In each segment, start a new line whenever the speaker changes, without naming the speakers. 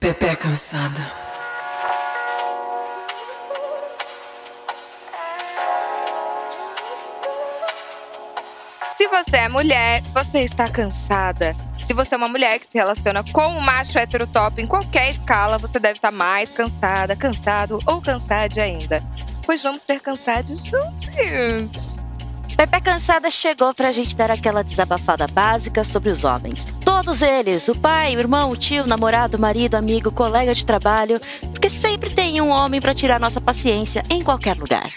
Pepe cansada.
Se você é mulher, você está cansada. Se você é uma mulher que se relaciona com um macho heterotop em qualquer escala, você deve estar mais cansada, cansado ou cansade ainda. Pois vamos ser cansados juntos.
Pepe Cansada chegou pra gente dar aquela desabafada básica sobre os homens. Todos eles, o pai, o irmão, o tio, o namorado, o marido, amigo, colega de trabalho, porque sempre tem um homem pra tirar nossa paciência em qualquer lugar.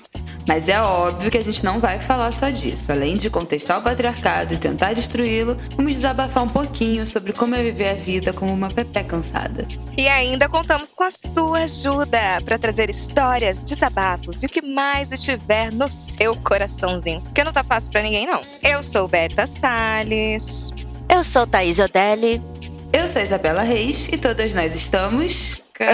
Mas é óbvio que a gente não vai falar só disso. Além de contestar o patriarcado e tentar destruí-lo, vamos desabafar um pouquinho sobre como é viver a vida como uma Pepe cansada.
E ainda contamos com a sua ajuda para trazer histórias, desabafos e o que mais estiver no seu coraçãozinho. Porque não tá fácil para ninguém, não. Eu sou Berta Salles.
Eu sou Thaís Odelli.
Eu sou Isabela Reis e todas nós estamos
Pepe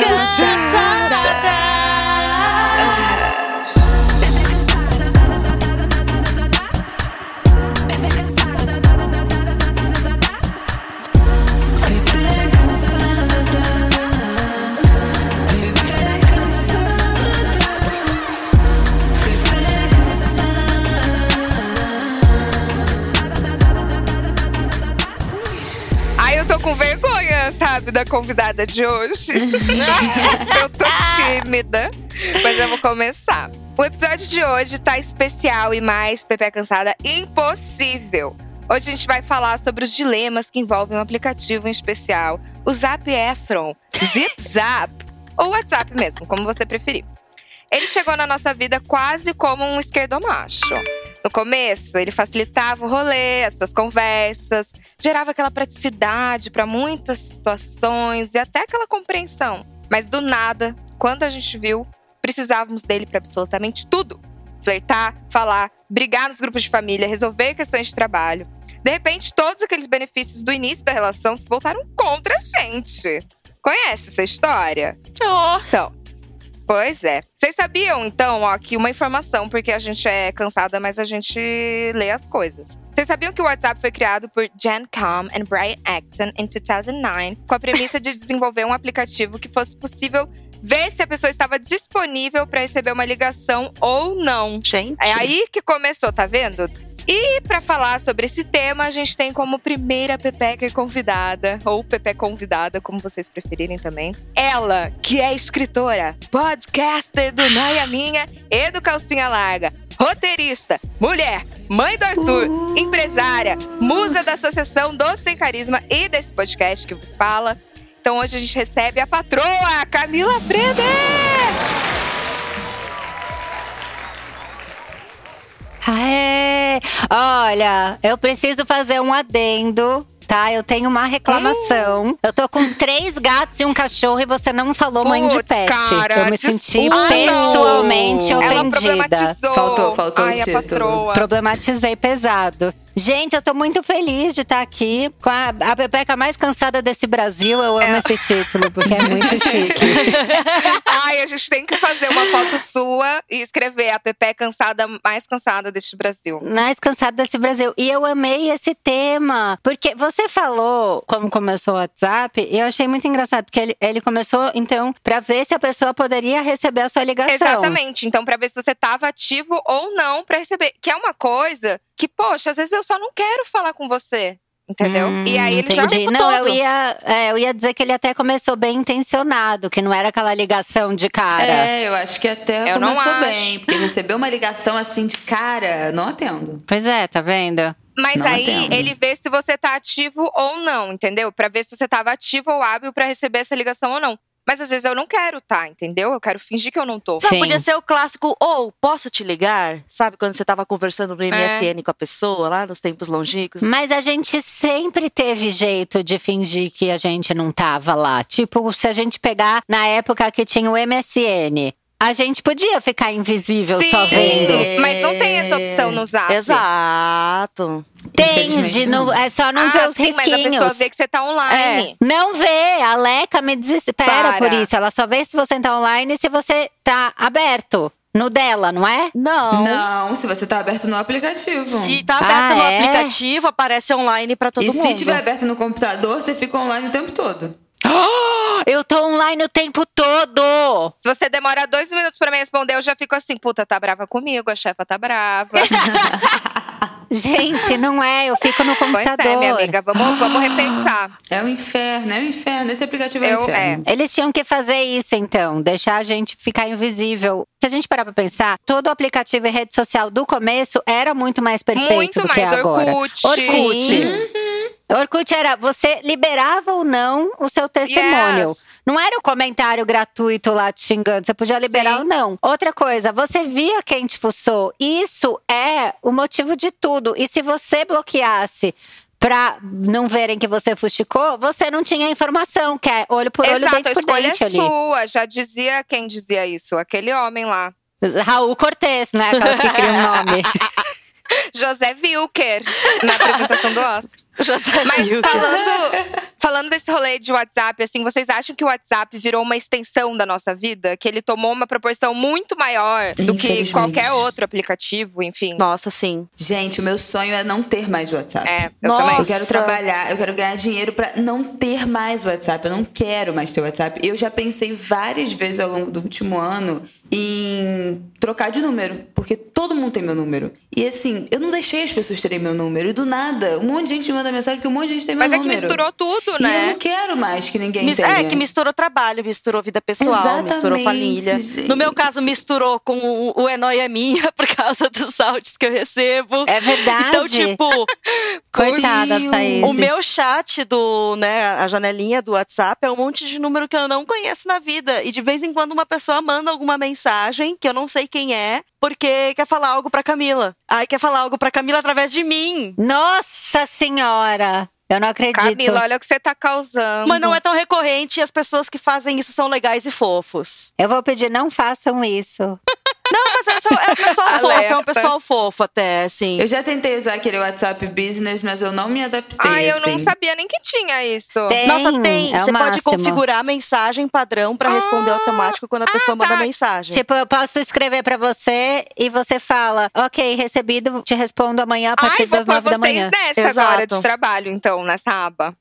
sabe, da convidada de hoje. eu tô tímida, mas eu vou começar. O episódio de hoje tá especial e mais Pepe Cansada impossível. Hoje a gente vai falar sobre os dilemas que envolvem um aplicativo em especial, o Zap Efron, Zip Zap, ou WhatsApp mesmo, como você preferir. Ele chegou na nossa vida quase como um esquerdomacho. No começo, ele facilitava o rolê, as suas conversas, gerava aquela praticidade para muitas situações e até aquela compreensão. Mas do nada, quando a gente viu, precisávamos dele para absolutamente tudo: flertar, falar, brigar nos grupos de família, resolver questões de trabalho. De repente, todos aqueles benefícios do início da relação se voltaram contra a gente. Conhece essa história? Então, Pois é. Vocês sabiam, então, ó, que uma informação, porque a gente é cansada, mas a gente lê as coisas. Vocês sabiam que o WhatsApp foi criado por Jan Calm e Brian Acton em 2009, com a premissa de desenvolver um aplicativo que fosse possível ver se a pessoa estava disponível para receber uma ligação ou não.
Gente.
É aí que começou, tá vendo? E para falar sobre esse tema, a gente tem como primeira Pepeca convidada, ou Pepe convidada, como vocês preferirem também. Ela, que é escritora, podcaster do Noia Minha e do Calcinha Larga, roteirista, mulher, mãe do Arthur, empresária, musa da Associação Doce Sem Carisma e desse podcast que vos fala. Então hoje a gente recebe a patroa, Camila Freder!
É, olha, eu preciso fazer um adendo. Tá, eu tenho uma reclamação. Eu tô com três gatos e um cachorro e você não falou mãe de pet.
cara,
eu me senti
desculpa.
pessoalmente ofendida.
problematizou.
Faltou- faltou o
Ai, a
título.
patroa.
Problematizei pesado. Gente, eu tô muito feliz de estar aqui com a, a Pepeca mais cansada desse Brasil. Eu amo esse título, porque é muito chique.
Ai, a gente tem que fazer uma foto sua e escrever a Pepe cansada, mais cansada deste Brasil.
mais cansada desse Brasil. E eu amei esse tema. Porque você falou como começou o WhatsApp, e eu achei muito engraçado. Porque ele, ele começou, então, pra ver se a pessoa poderia receber a sua ligação.
Exatamente. Então, pra ver se você tava ativo ou não pra receber. Que é uma coisa que, poxa, às vezes eu só não quero falar com você. Entendeu?
Hum,
e aí ele já.
entendi.
tempo
Não, eu ia, é, eu ia dizer que ele até começou bem intencionado, que não era aquela ligação de cara.
É, eu acho que até
Eu não
começou bem. Porque receber uma ligação assim de cara, não atendo.
Pois é, tá vendo?
Mas
Não
aí
atendo.
ele vê se você tá ativo ou não, entendeu? Pra ver se você tava ativo ou hábil pra receber essa ligação ou não. Mas às vezes eu não quero tá, entendeu? Eu quero fingir que eu não tô.
Não,
Sim.
podia ser o clássico, ou posso te ligar? Sabe quando você tava conversando
É.
no MSN com a pessoa, lá nos tempos longínquos?
Mas a gente sempre teve jeito de fingir que a gente não tava lá. Tipo, se a gente pegar na época que tinha o MSN, a gente podia ficar invisível só
Sim.
vendo.
Mas não tem essa opção no Zap.
Exato.
Tem, de é só não
ah,
ver os
sim, mas a pessoa
risquinhos.
vê que você tá online.
Não vê, a Leca me desespera
Para.
por isso. Ela só vê se você tá online e se você tá aberto. No dela, não é?
Não.
Não, se você tá aberto no aplicativo.
Se tá aberto
Ah,
no
é?
aplicativo, aparece online pra todo
e
mundo.
se tiver aberto no computador, você fica online o tempo todo.
Eu tô online o tempo todo.
Se você demora dois minutos pra me responder, eu já fico assim, puta, tá brava comigo, a chefa tá brava.
Gente, não é. Eu fico no
pois
computador.
é, minha amiga, vamos, vamos repensar.
É o inferno, é o inferno. Esse aplicativo é
Eu-
o inferno.
Eles tinham que fazer isso, então, deixar a gente ficar invisível. Se a gente parar pra pensar, todo o aplicativo e rede social do começo era muito mais perfeito
Muito
do que
mais
é agora.
Orkut.
Orkut. Orkut era você liberava ou não o seu testemunho.
Yes.
Não era o comentário gratuito lá te xingando, você podia liberar
Sim.
ou não. Outra coisa, você via quem te fuçou. Isso é o motivo de tudo. E se você bloqueasse pra não verem que você fuxicou, você não tinha informação, que é olho por olho,
Exato,
dente
a
por
escolha
dente
é
ali.
sua. Já dizia quem dizia isso? Aquele homem lá.
Raul Cortez, né? Aquelas que criam nome.
José Wilker, na apresentação do Oscar.
José
Mas
Wilker.
falando, falando desse rolê de WhatsApp, assim, vocês acham que o WhatsApp virou uma extensão da nossa vida? Que ele tomou uma proporção muito maior do que qualquer outro aplicativo, enfim?
Nossa, sim.
Gente, o meu sonho é não ter mais WhatsApp.
É, eu
Nossa.
também.
Eu quero trabalhar, eu quero ganhar dinheiro pra não ter mais WhatsApp. Eu não quero mais ter WhatsApp. Eu já pensei várias vezes ao longo do último ano em trocar de número, porque todo mundo tem meu número. E assim, eu não deixei as pessoas terem meu número. E do nada, um monte de gente me manda mensagem que um monte de gente tem meu
Mas é que
número.
misturou tudo,
E eu
né?
não quero mais que ninguém
Mis-
tenha.
É, que misturou trabalho, misturou vida pessoal,
Exatamente,
misturou família.
gente.
No meu caso, misturou com o, o Enóia Minha, por causa dos áudios que eu recebo.
É verdade.
Então, tipo,
Coitada. Thaís.
o meu chat do, né, a janelinha do WhatsApp é um monte de número que eu não conheço na vida. E de vez em quando uma pessoa manda alguma mensagem que eu não sei quem é, porque quer falar algo pra Camila. Aí quer falar algo pra Camila através de mim.
Nossa Senhora! Eu não acredito.
Camila, olha o que você tá causando.
Mas não é tão recorrente e as pessoas que fazem isso são legais e fofos.
Eu vou pedir, não façam isso.
Não, mas é, só- é um pessoal fofo, é um pessoal fofo até, assim.
Eu já tentei usar aquele WhatsApp Business, mas eu não me adaptei.
Ai, eu
assim.
não sabia nem que tinha isso.
Tem,
Nossa, tem.
é
Você pode configurar a mensagem padrão pra responder automático quando a pessoa manda
tá.
mensagem.
Tipo, eu posso escrever pra você e você fala, ok, recebido, te respondo amanhã a partir
Ai, vou
das nove da
vocês
manhã.
nessa
Exato.
agora de trabalho, então, nessa aba.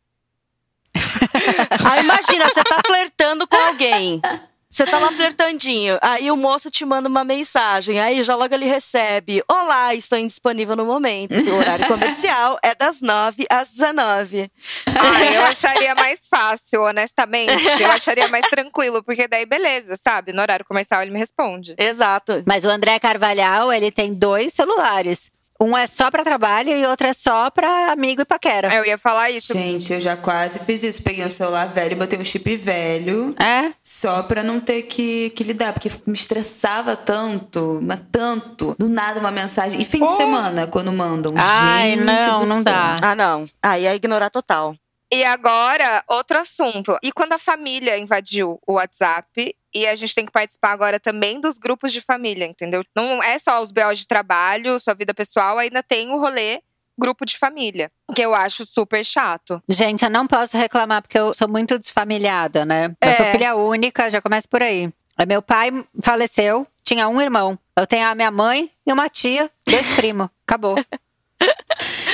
Aí imagina, você tá flertando com alguém. Você tá lá flertandinho, aí o moço te manda uma mensagem, aí já logo ele recebe: Olá, estou indisponível no momento. O horário comercial é das 9 às 19.
Ai, eu acharia mais fácil, honestamente. Eu acharia mais tranquilo, porque daí beleza, sabe? No horário comercial ele me responde.
Exato.
Mas o André Carvalhal, ele tem dois celulares. Um é só pra trabalho e outro é só pra amigo e paquera.
Eu ia falar isso.
Gente, eu já quase fiz isso. Peguei um celular velho, botei um chip velho.
É?
Só pra não ter que, que lidar, porque me estressava tanto, mas tanto. Do nada uma mensagem. E fim de semana, quando mandam.
Ai,
Gente
não, não
céu.
dá.
Ah, não. Aí é ignorar total.
E agora, outro assunto. E quando a família invadiu o WhatsApp e a gente tem que participar agora também dos grupos de família, entendeu? Não é só os BO de trabalho, sua vida pessoal, ainda tem o rolê grupo de família, que eu acho super chato.
Gente, eu não posso reclamar porque eu sou muito desfamiliada, né? Eu
É.
sou filha única, já começa por aí. Aí Meu pai faleceu, tinha um irmão. Eu tenho a minha mãe e uma tia, dois primos. Acabou.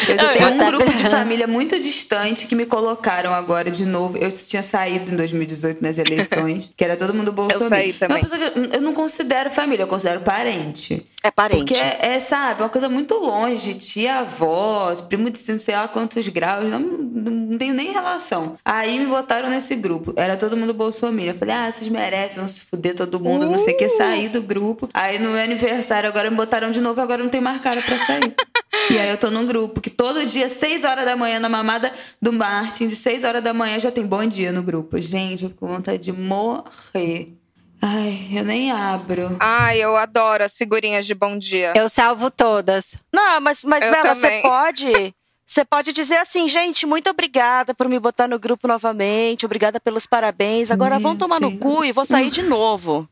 Eu já tenho um
WhatsApp-
grupo de família muito distante que me colocaram agora de novo. Eu tinha saído em 2018 nas eleições, que era todo mundo bolsonaro.
saí também.
Uma pessoa que eu- eu não considero família, eu considero parente.
É parente.
Porque é, é, sabe, uma coisa muito longe. Tia, avó, primo de sei lá quantos graus, não, não tenho nem relação. Aí me botaram nesse grupo. Era todo mundo bolsominion. Eu falei, ah, vocês merecem, vão se fuder todo mundo, não sei o que, sair do grupo. Aí no meu aniversário agora me botaram de novo, agora não tem mais cara pra sair. e aí eu tô num grupo que todo dia, 6 horas da manhã, na mamada do Martin, de 6 horas da manhã já tem bom dia no grupo. Gente, eu fico com vontade de morrer. Ai, eu nem abro.
Ai, eu adoro as figurinhas de bom dia.
Eu salvo todas.
Não, mas, mas
Eu
Bela, você pode. Você pode dizer assim, gente, muito obrigada por me botar no grupo novamente, obrigada pelos parabéns. Agora
Meu
vão tomar no
Deus.
cu e vou sair de novo.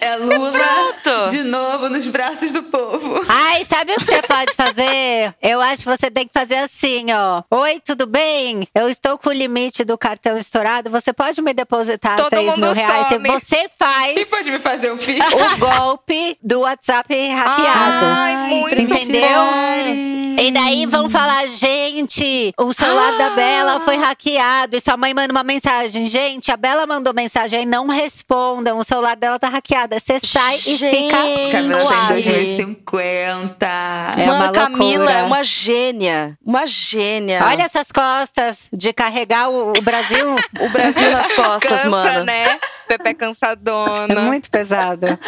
É Lula
pronto.
de novo nos braços do povo.
Ai, sabe o que você pode fazer? Eu acho que você tem que fazer assim, ó. Oi, tudo bem? Eu estou com o limite do cartão estourado. Você pode me depositar
Todo
3
mundo
mil reais? Se
some.
você
Quem
faz
pode me fazer um filho?
o golpe do WhatsApp hackeado.
Ai, muito
Entendeu?
tirarem.
E daí vão falar, gente, o celular da Bela foi hackeado. E sua mãe manda uma mensagem. Gente, a Bela mandou mensagem aí, não respondam. O celular dela tá hackeado. Você sai e fica
Camila tem
suave.
2050.
É uma
Camila é uma gênia. Uma gênia.
Olha essas costas de carregar o, o Brasil.
o Brasil nas costas,
Cansa,
mano.
né? Pepe cansadona.
É muito pesado.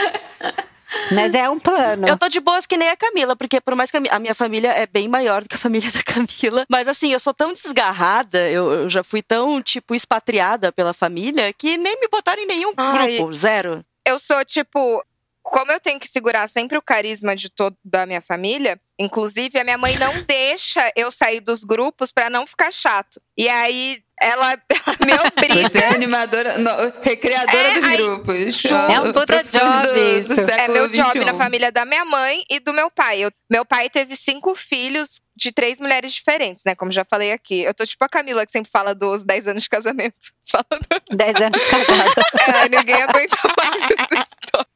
Mas é um plano.
Eu tô de boas que nem a Camila, porque por mais que a mi- a minha família é bem maior do que a família da Camila, mas assim, eu sou tão desgarrada, eu, eu já fui tão, tipo, expatriada pela família, que nem me botaram em nenhum
Ai.
grupo, zero.
Eu sou, tipo, como eu tenho que segurar sempre o carisma de toda da minha família, inclusive a minha mãe não deixa eu sair dos grupos pra não ficar chato. E aí ela, ela me
Você é
obriga.
animadora, no, recreadora
É,
dos
aí,
grupos.
show.
É um puta job isso.
É
século
meu job
XXI.
na família da minha mãe e do meu pai. Eu- meu pai teve cinco filhos de três mulheres diferentes, né? Como já falei aqui. Eu tô tipo a Camila, que sempre fala dos 10 anos de casamento. Fala do...
10 anos casada.
É, ninguém aguenta mais essa história.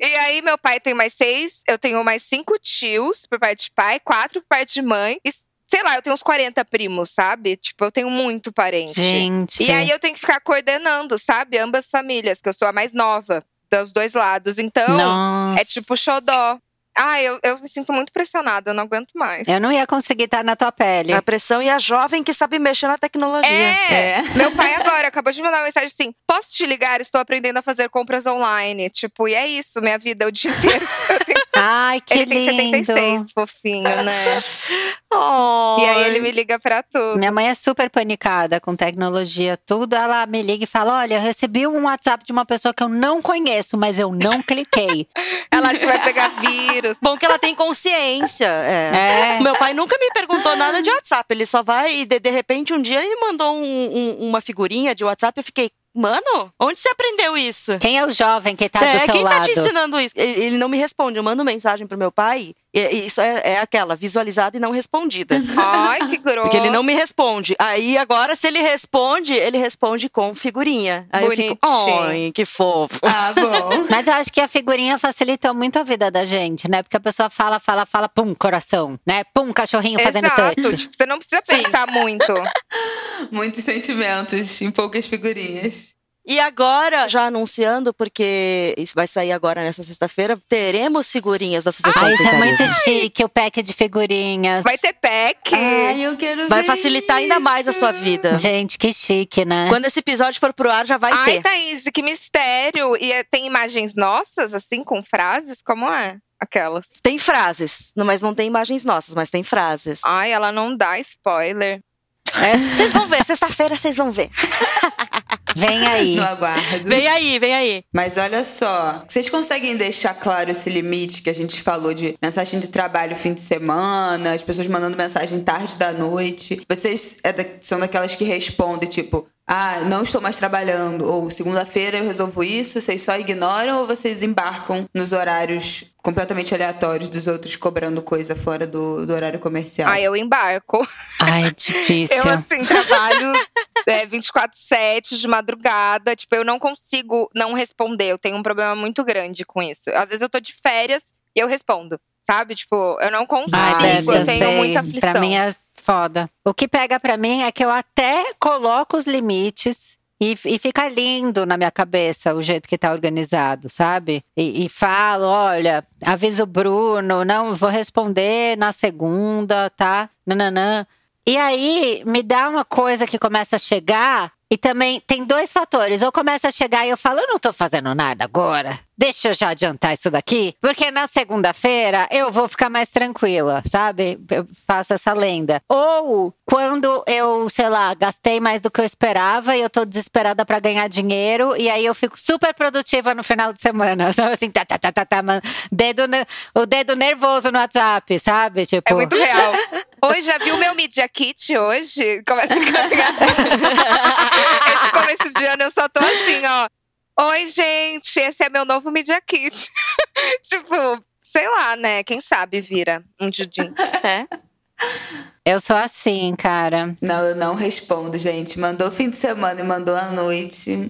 e aí, meu pai tem mais seis, eu tenho mais cinco tios por parte de pai, quatro por parte de mãe. Sei lá, eu tenho uns 40 primos, sabe? Tipo, eu tenho muito parente.
Gente.
E aí eu tenho que ficar coordenando, sabe? Ambas famílias, que eu sou a mais nova dos dois lados. Então,
Nossa.
é tipo xodó. Ah, eu, eu me sinto muito pressionada, eu não aguento mais.
Eu não ia conseguir estar na tua pele.
A pressão e a jovem que sabe mexer na tecnologia.
É,
É.
meu pai agora acabou de me mandar uma mensagem assim: posso te ligar? Estou aprendendo a fazer compras online. Tipo, e é isso, minha vida o dia inteiro. Eu tenho-
Ai, que
ele tem
lindo.
76, fofinho, né?
Oh,
E aí ele me liga pra tudo.
Minha mãe é super panicada com tecnologia, tudo. Ela me liga e fala: Olha, eu recebi um WhatsApp de uma pessoa que eu não conheço, mas eu não cliquei.
Ela acha que vai pegar vírus.
Bom que ela tem consciência. É.
É.
Meu pai nunca me perguntou nada de WhatsApp. Ele só vai e de, de repente um dia ele me mandou um- um- uma figurinha de WhatsApp. Eu fiquei, mano, onde você aprendeu isso?
Quem é o jovem que tá do
é,
seu
quem
lado?
tá te ensinando isso? Ele, ele não me responde. Eu mando mensagem pro meu pai. E, isso é, é aquela, visualizada e não respondida.
Ai, que grosso.
Porque ele não me responde. Aí agora, se ele responde, ele responde com figurinha. Aí eu fico,
Bonitinho.
ai, que fofo.
Ah, bom.
Mas eu acho que a figurinha facilitou muito a vida da gente, né? Porque a pessoa fala, fala, fala, pum, coração, né? Pum, cachorrinho fazendo
Exato.
touch.
Tipo, você não precisa pensar muito.
Muitos sentimentos em poucas figurinhas.
E agora, já anunciando, porque isso vai sair agora nessa sexta-feira, teremos figurinhas da Associação
Ah, isso é muito chique, o pack de figurinhas.
Vai ter pack.
Ai, eu quero
Vai
ver
facilitar ainda mais a sua
isso.
vida.
Gente, que chique, né?
Quando esse episódio for pro ar, já vai
Ai,
ter.
Thaís, que mistério. E é- tem imagens nossas, assim, com frases? Como é? Aquelas.
Tem frases, mas não tem imagens nossas, mas tem frases.
Ai, ela não dá spoiler.
É,
Vocês vão ver, sexta-feira vocês vão ver.
vem aí.
No aguardo.
Vem aí, vem aí.
Mas olha só, vocês conseguem deixar claro esse limite que a gente falou de mensagem de trabalho fim de semana, as pessoas mandando mensagem tarde da noite. Vocês é da- são daquelas que respondem, tipo, ah, não estou mais trabalhando, ou segunda-feira eu resolvo isso, vocês só ignoram ou vocês embarcam nos horários completamente aleatórios dos outros cobrando coisa fora do, do horário comercial?
Ai, eu embarco.
Ai, difícil.
Eu, assim, trabalho é, 24-7 de madrugada. Tipo, eu não consigo não responder. Eu tenho um problema muito grande com isso. Às vezes eu tô de férias e eu respondo. Sabe? Tipo, eu não consigo.
Ai,
eu
eu
tenho
sei.
muita aflição.
Pra mim é foda. O que pega pra mim é que eu até coloco os limites e, e fica lindo na minha cabeça o jeito que tá organizado, sabe? E, e falo, olha, aviso o Bruno, não, vou responder na segunda, tá? Nananã. E aí me dá uma coisa que começa a chegar. E também tem dois fatores. Ou começa a chegar e eu falo, eu não tô fazendo nada agora. Deixa eu já adiantar isso daqui. Porque na segunda-feira eu vou ficar mais tranquila, sabe? Eu faço essa lenda. Ou quando eu, sei lá, gastei mais do que eu esperava e eu tô desesperada pra ganhar dinheiro. E aí eu fico super produtiva no final de semana. Sabe assim, tá, tá, tá, tá, tá, mano. Dedo, o dedo nervoso no WhatsApp, sabe? Tipo.
É muito real. Hoje, já viu meu Media Kit hoje? Começa a caminhar. Esse começo de ano eu só tô assim, ó. Oi, gente, esse é meu novo Media Kit. tipo, sei lá, né? Quem sabe vira um Didinho.
É.
Eu sou assim, cara.
Não, eu não respondo, gente. Mandou fim de semana e mandou à noite.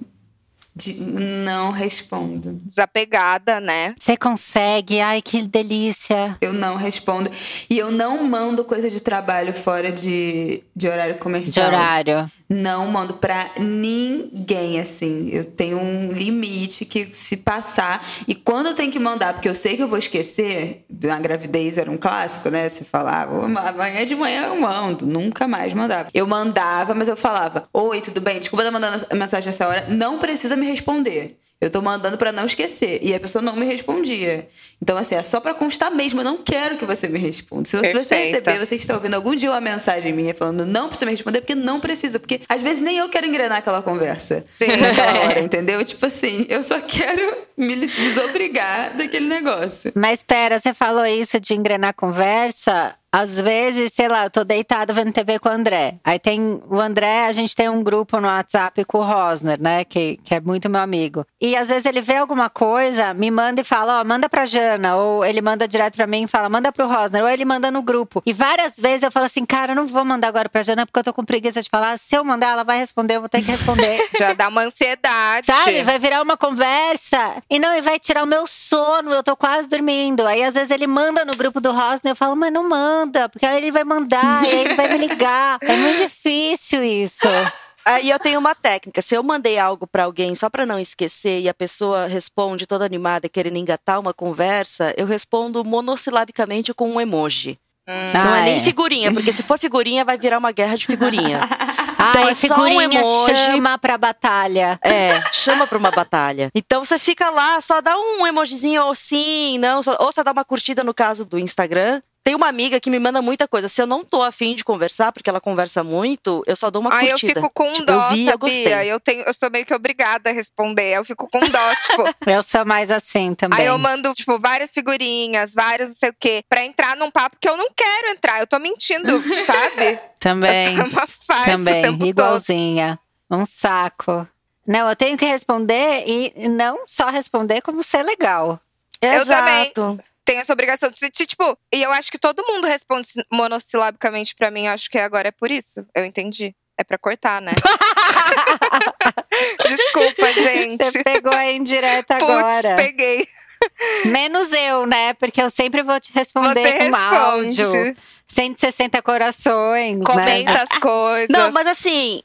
De- Não respondo.
Desapegada, né?
Você consegue? Ai, que delícia.
Eu não respondo. E eu não mando coisa de trabalho fora de, de horário
De
comercial.
horário.
Não mando pra ninguém, assim. Eu tenho um limite que se passar. E quando eu tenho que mandar, porque eu sei que eu vou esquecer, na gravidez era um clássico, né? Você falava, "Ô, amanhã de manhã eu mando. Nunca mais mandava. Eu mandava, mas eu falava, oi, tudo bem? Desculpa estar mandando a mensagem essa hora. Não precisa me responder. Eu tô mandando pra não esquecer. E a pessoa não me respondia. Então, assim, é só pra constar mesmo. Eu não quero que você me responda. Se você
Perfeita.
receber, você está ouvindo algum dia uma mensagem minha falando não precisa me responder, porque não precisa. Porque às vezes nem eu quero engrenar aquela conversa.
Sim.
Naquela hora, entendeu? Tipo assim, eu só quero me desobrigar daquele negócio.
Mas espera, você falou isso de engrenar conversa. Às vezes, sei lá, eu tô deitada vendo TV com o André. Aí tem o André, a gente tem um grupo no WhatsApp com o Rosner, né? Que, que é muito meu amigo. E às vezes ele vê alguma coisa, me manda e fala, ó, manda pra Jana. Ou ele manda direto pra mim e fala, manda pro Rosner. Ou ele manda no grupo. E várias vezes eu falo assim, cara, eu não vou mandar agora pra Jana porque eu tô com preguiça de falar. Se eu mandar, ela vai responder, eu vou ter que responder.
Já dá uma ansiedade.
Sabe? Vai virar uma conversa. E não, e vai tirar o meu sono. Eu tô quase dormindo. Aí às vezes ele manda no grupo do Rosner. Eu falo, mas não manda. Porque aí ele vai mandar. e aí ele vai me ligar. É muito difícil isso.
Aí eu tenho uma técnica. Se eu mandei algo pra alguém só pra não esquecer e a pessoa responde toda animada, querendo engatar uma conversa, eu respondo monossilabicamente com um emoji.
Hum.
não
Ah,
é nem
é.
figurinha, porque se for figurinha vai virar uma guerra de figurinha. Então
Ai,
é só um
figurinha
emoji.
chama pra batalha.
É, chama pra uma batalha. Então você fica lá, só dá um emojizinho ou sim, não, só- ou só dá uma curtida no caso do Instagram. Tem uma amiga que me manda muita coisa. Se eu não tô afim de conversar, porque ela conversa muito, eu só dou uma
Aí eu
curtida.
fico com
tipo,
dó,
eu vi, eu
sabia?
gostei.
Eu, tenho, eu sou meio que obrigada a responder. Eu fico com dó, tipo.
Eu sou mais assim também.
Aí eu mando, tipo, várias figurinhas, vários não sei o quê, pra entrar num papo que eu não quero entrar. Eu tô mentindo, sabe?
Também.
É uma farsa o
Também,
tempo todo.
igualzinha. Um saco. Não, eu tenho que responder e não só responder, como ser legal.
Eu também. Tem essa obrigação de ser, tipo, e eu acho que todo mundo responde monossilabicamente pra mim. Eu acho que agora é por isso. Eu entendi. É pra cortar, né? Desculpa, gente.
Você pegou a indireta
Putz,
agora.
peguei.
Menos eu, né? Porque eu sempre vou te responder
Você
com
responde.
áudio. 160 corações, né?
Comenta as coisas.
Não, mas assim,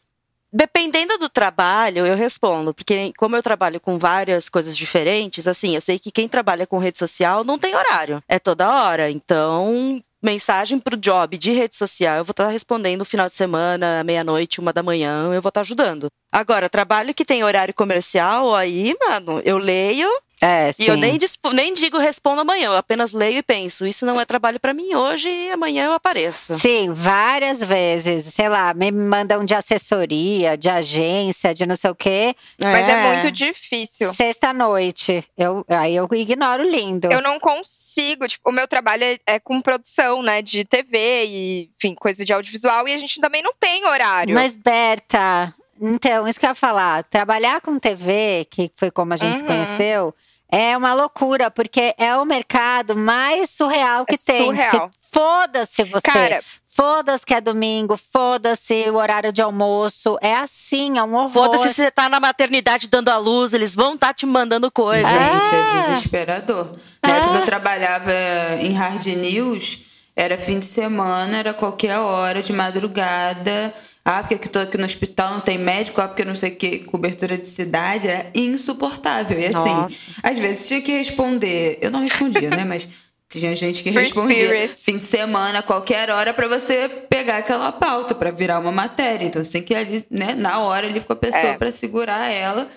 dependendo do trabalho, eu respondo. Porque como eu trabalho com várias coisas diferentes, assim, eu sei que quem trabalha com rede social não tem horário. É toda hora. Então, mensagem pro job de rede social, eu vou estar respondendo no final de semana, meia-noite, uma da manhã, eu vou estar ajudando. Agora, trabalho que tem horário comercial, aí, mano, eu leio
É,
e eu nem, dispo- nem digo respondo amanhã, eu apenas leio e penso, isso não é trabalho pra mim hoje e amanhã eu apareço.
Sim, várias vezes. Sei lá, me mandam de assessoria, de agência, de não sei o quê.
Mas é muito difícil.
Sexta-noite. Eu, aí eu ignoro lindo.
Eu não consigo, tipo, o meu trabalho é, é com produção, né, de TV e, enfim, coisa de audiovisual, e a gente também não tem horário.
Mas, Berta, então, isso que eu ia falar. Trabalhar com TV, que foi como a gente se
Uhum.
conheceu, é uma loucura, porque é o mercado mais surreal que
É
tem.
surreal.
Foda-se você.
Cara,
Foda-se que é domingo, foda-se o horário de almoço. É assim, é um horror.
Foda-se se você tá na maternidade dando a luz, eles vão estar te mandando coisa.
Gente,
Ah.
é desesperador. Na
Ah.
época que eu trabalhava em hard news, era fim de semana, era qualquer hora, de madrugada. Ah, porque eu tô aqui no hospital, não tem médico, ah, porque não sei o que, cobertura de cidade, era insuportável. E assim,
Nossa.
às vezes tinha que responder. Eu não respondia, né? Mas tinha gente que
Free
respondia
spirit.
fim de semana, qualquer hora, pra você pegar aquela pauta, pra virar uma matéria. Então você tem que ir ali, né, na hora ali com a pessoa
É.
pra segurar ela.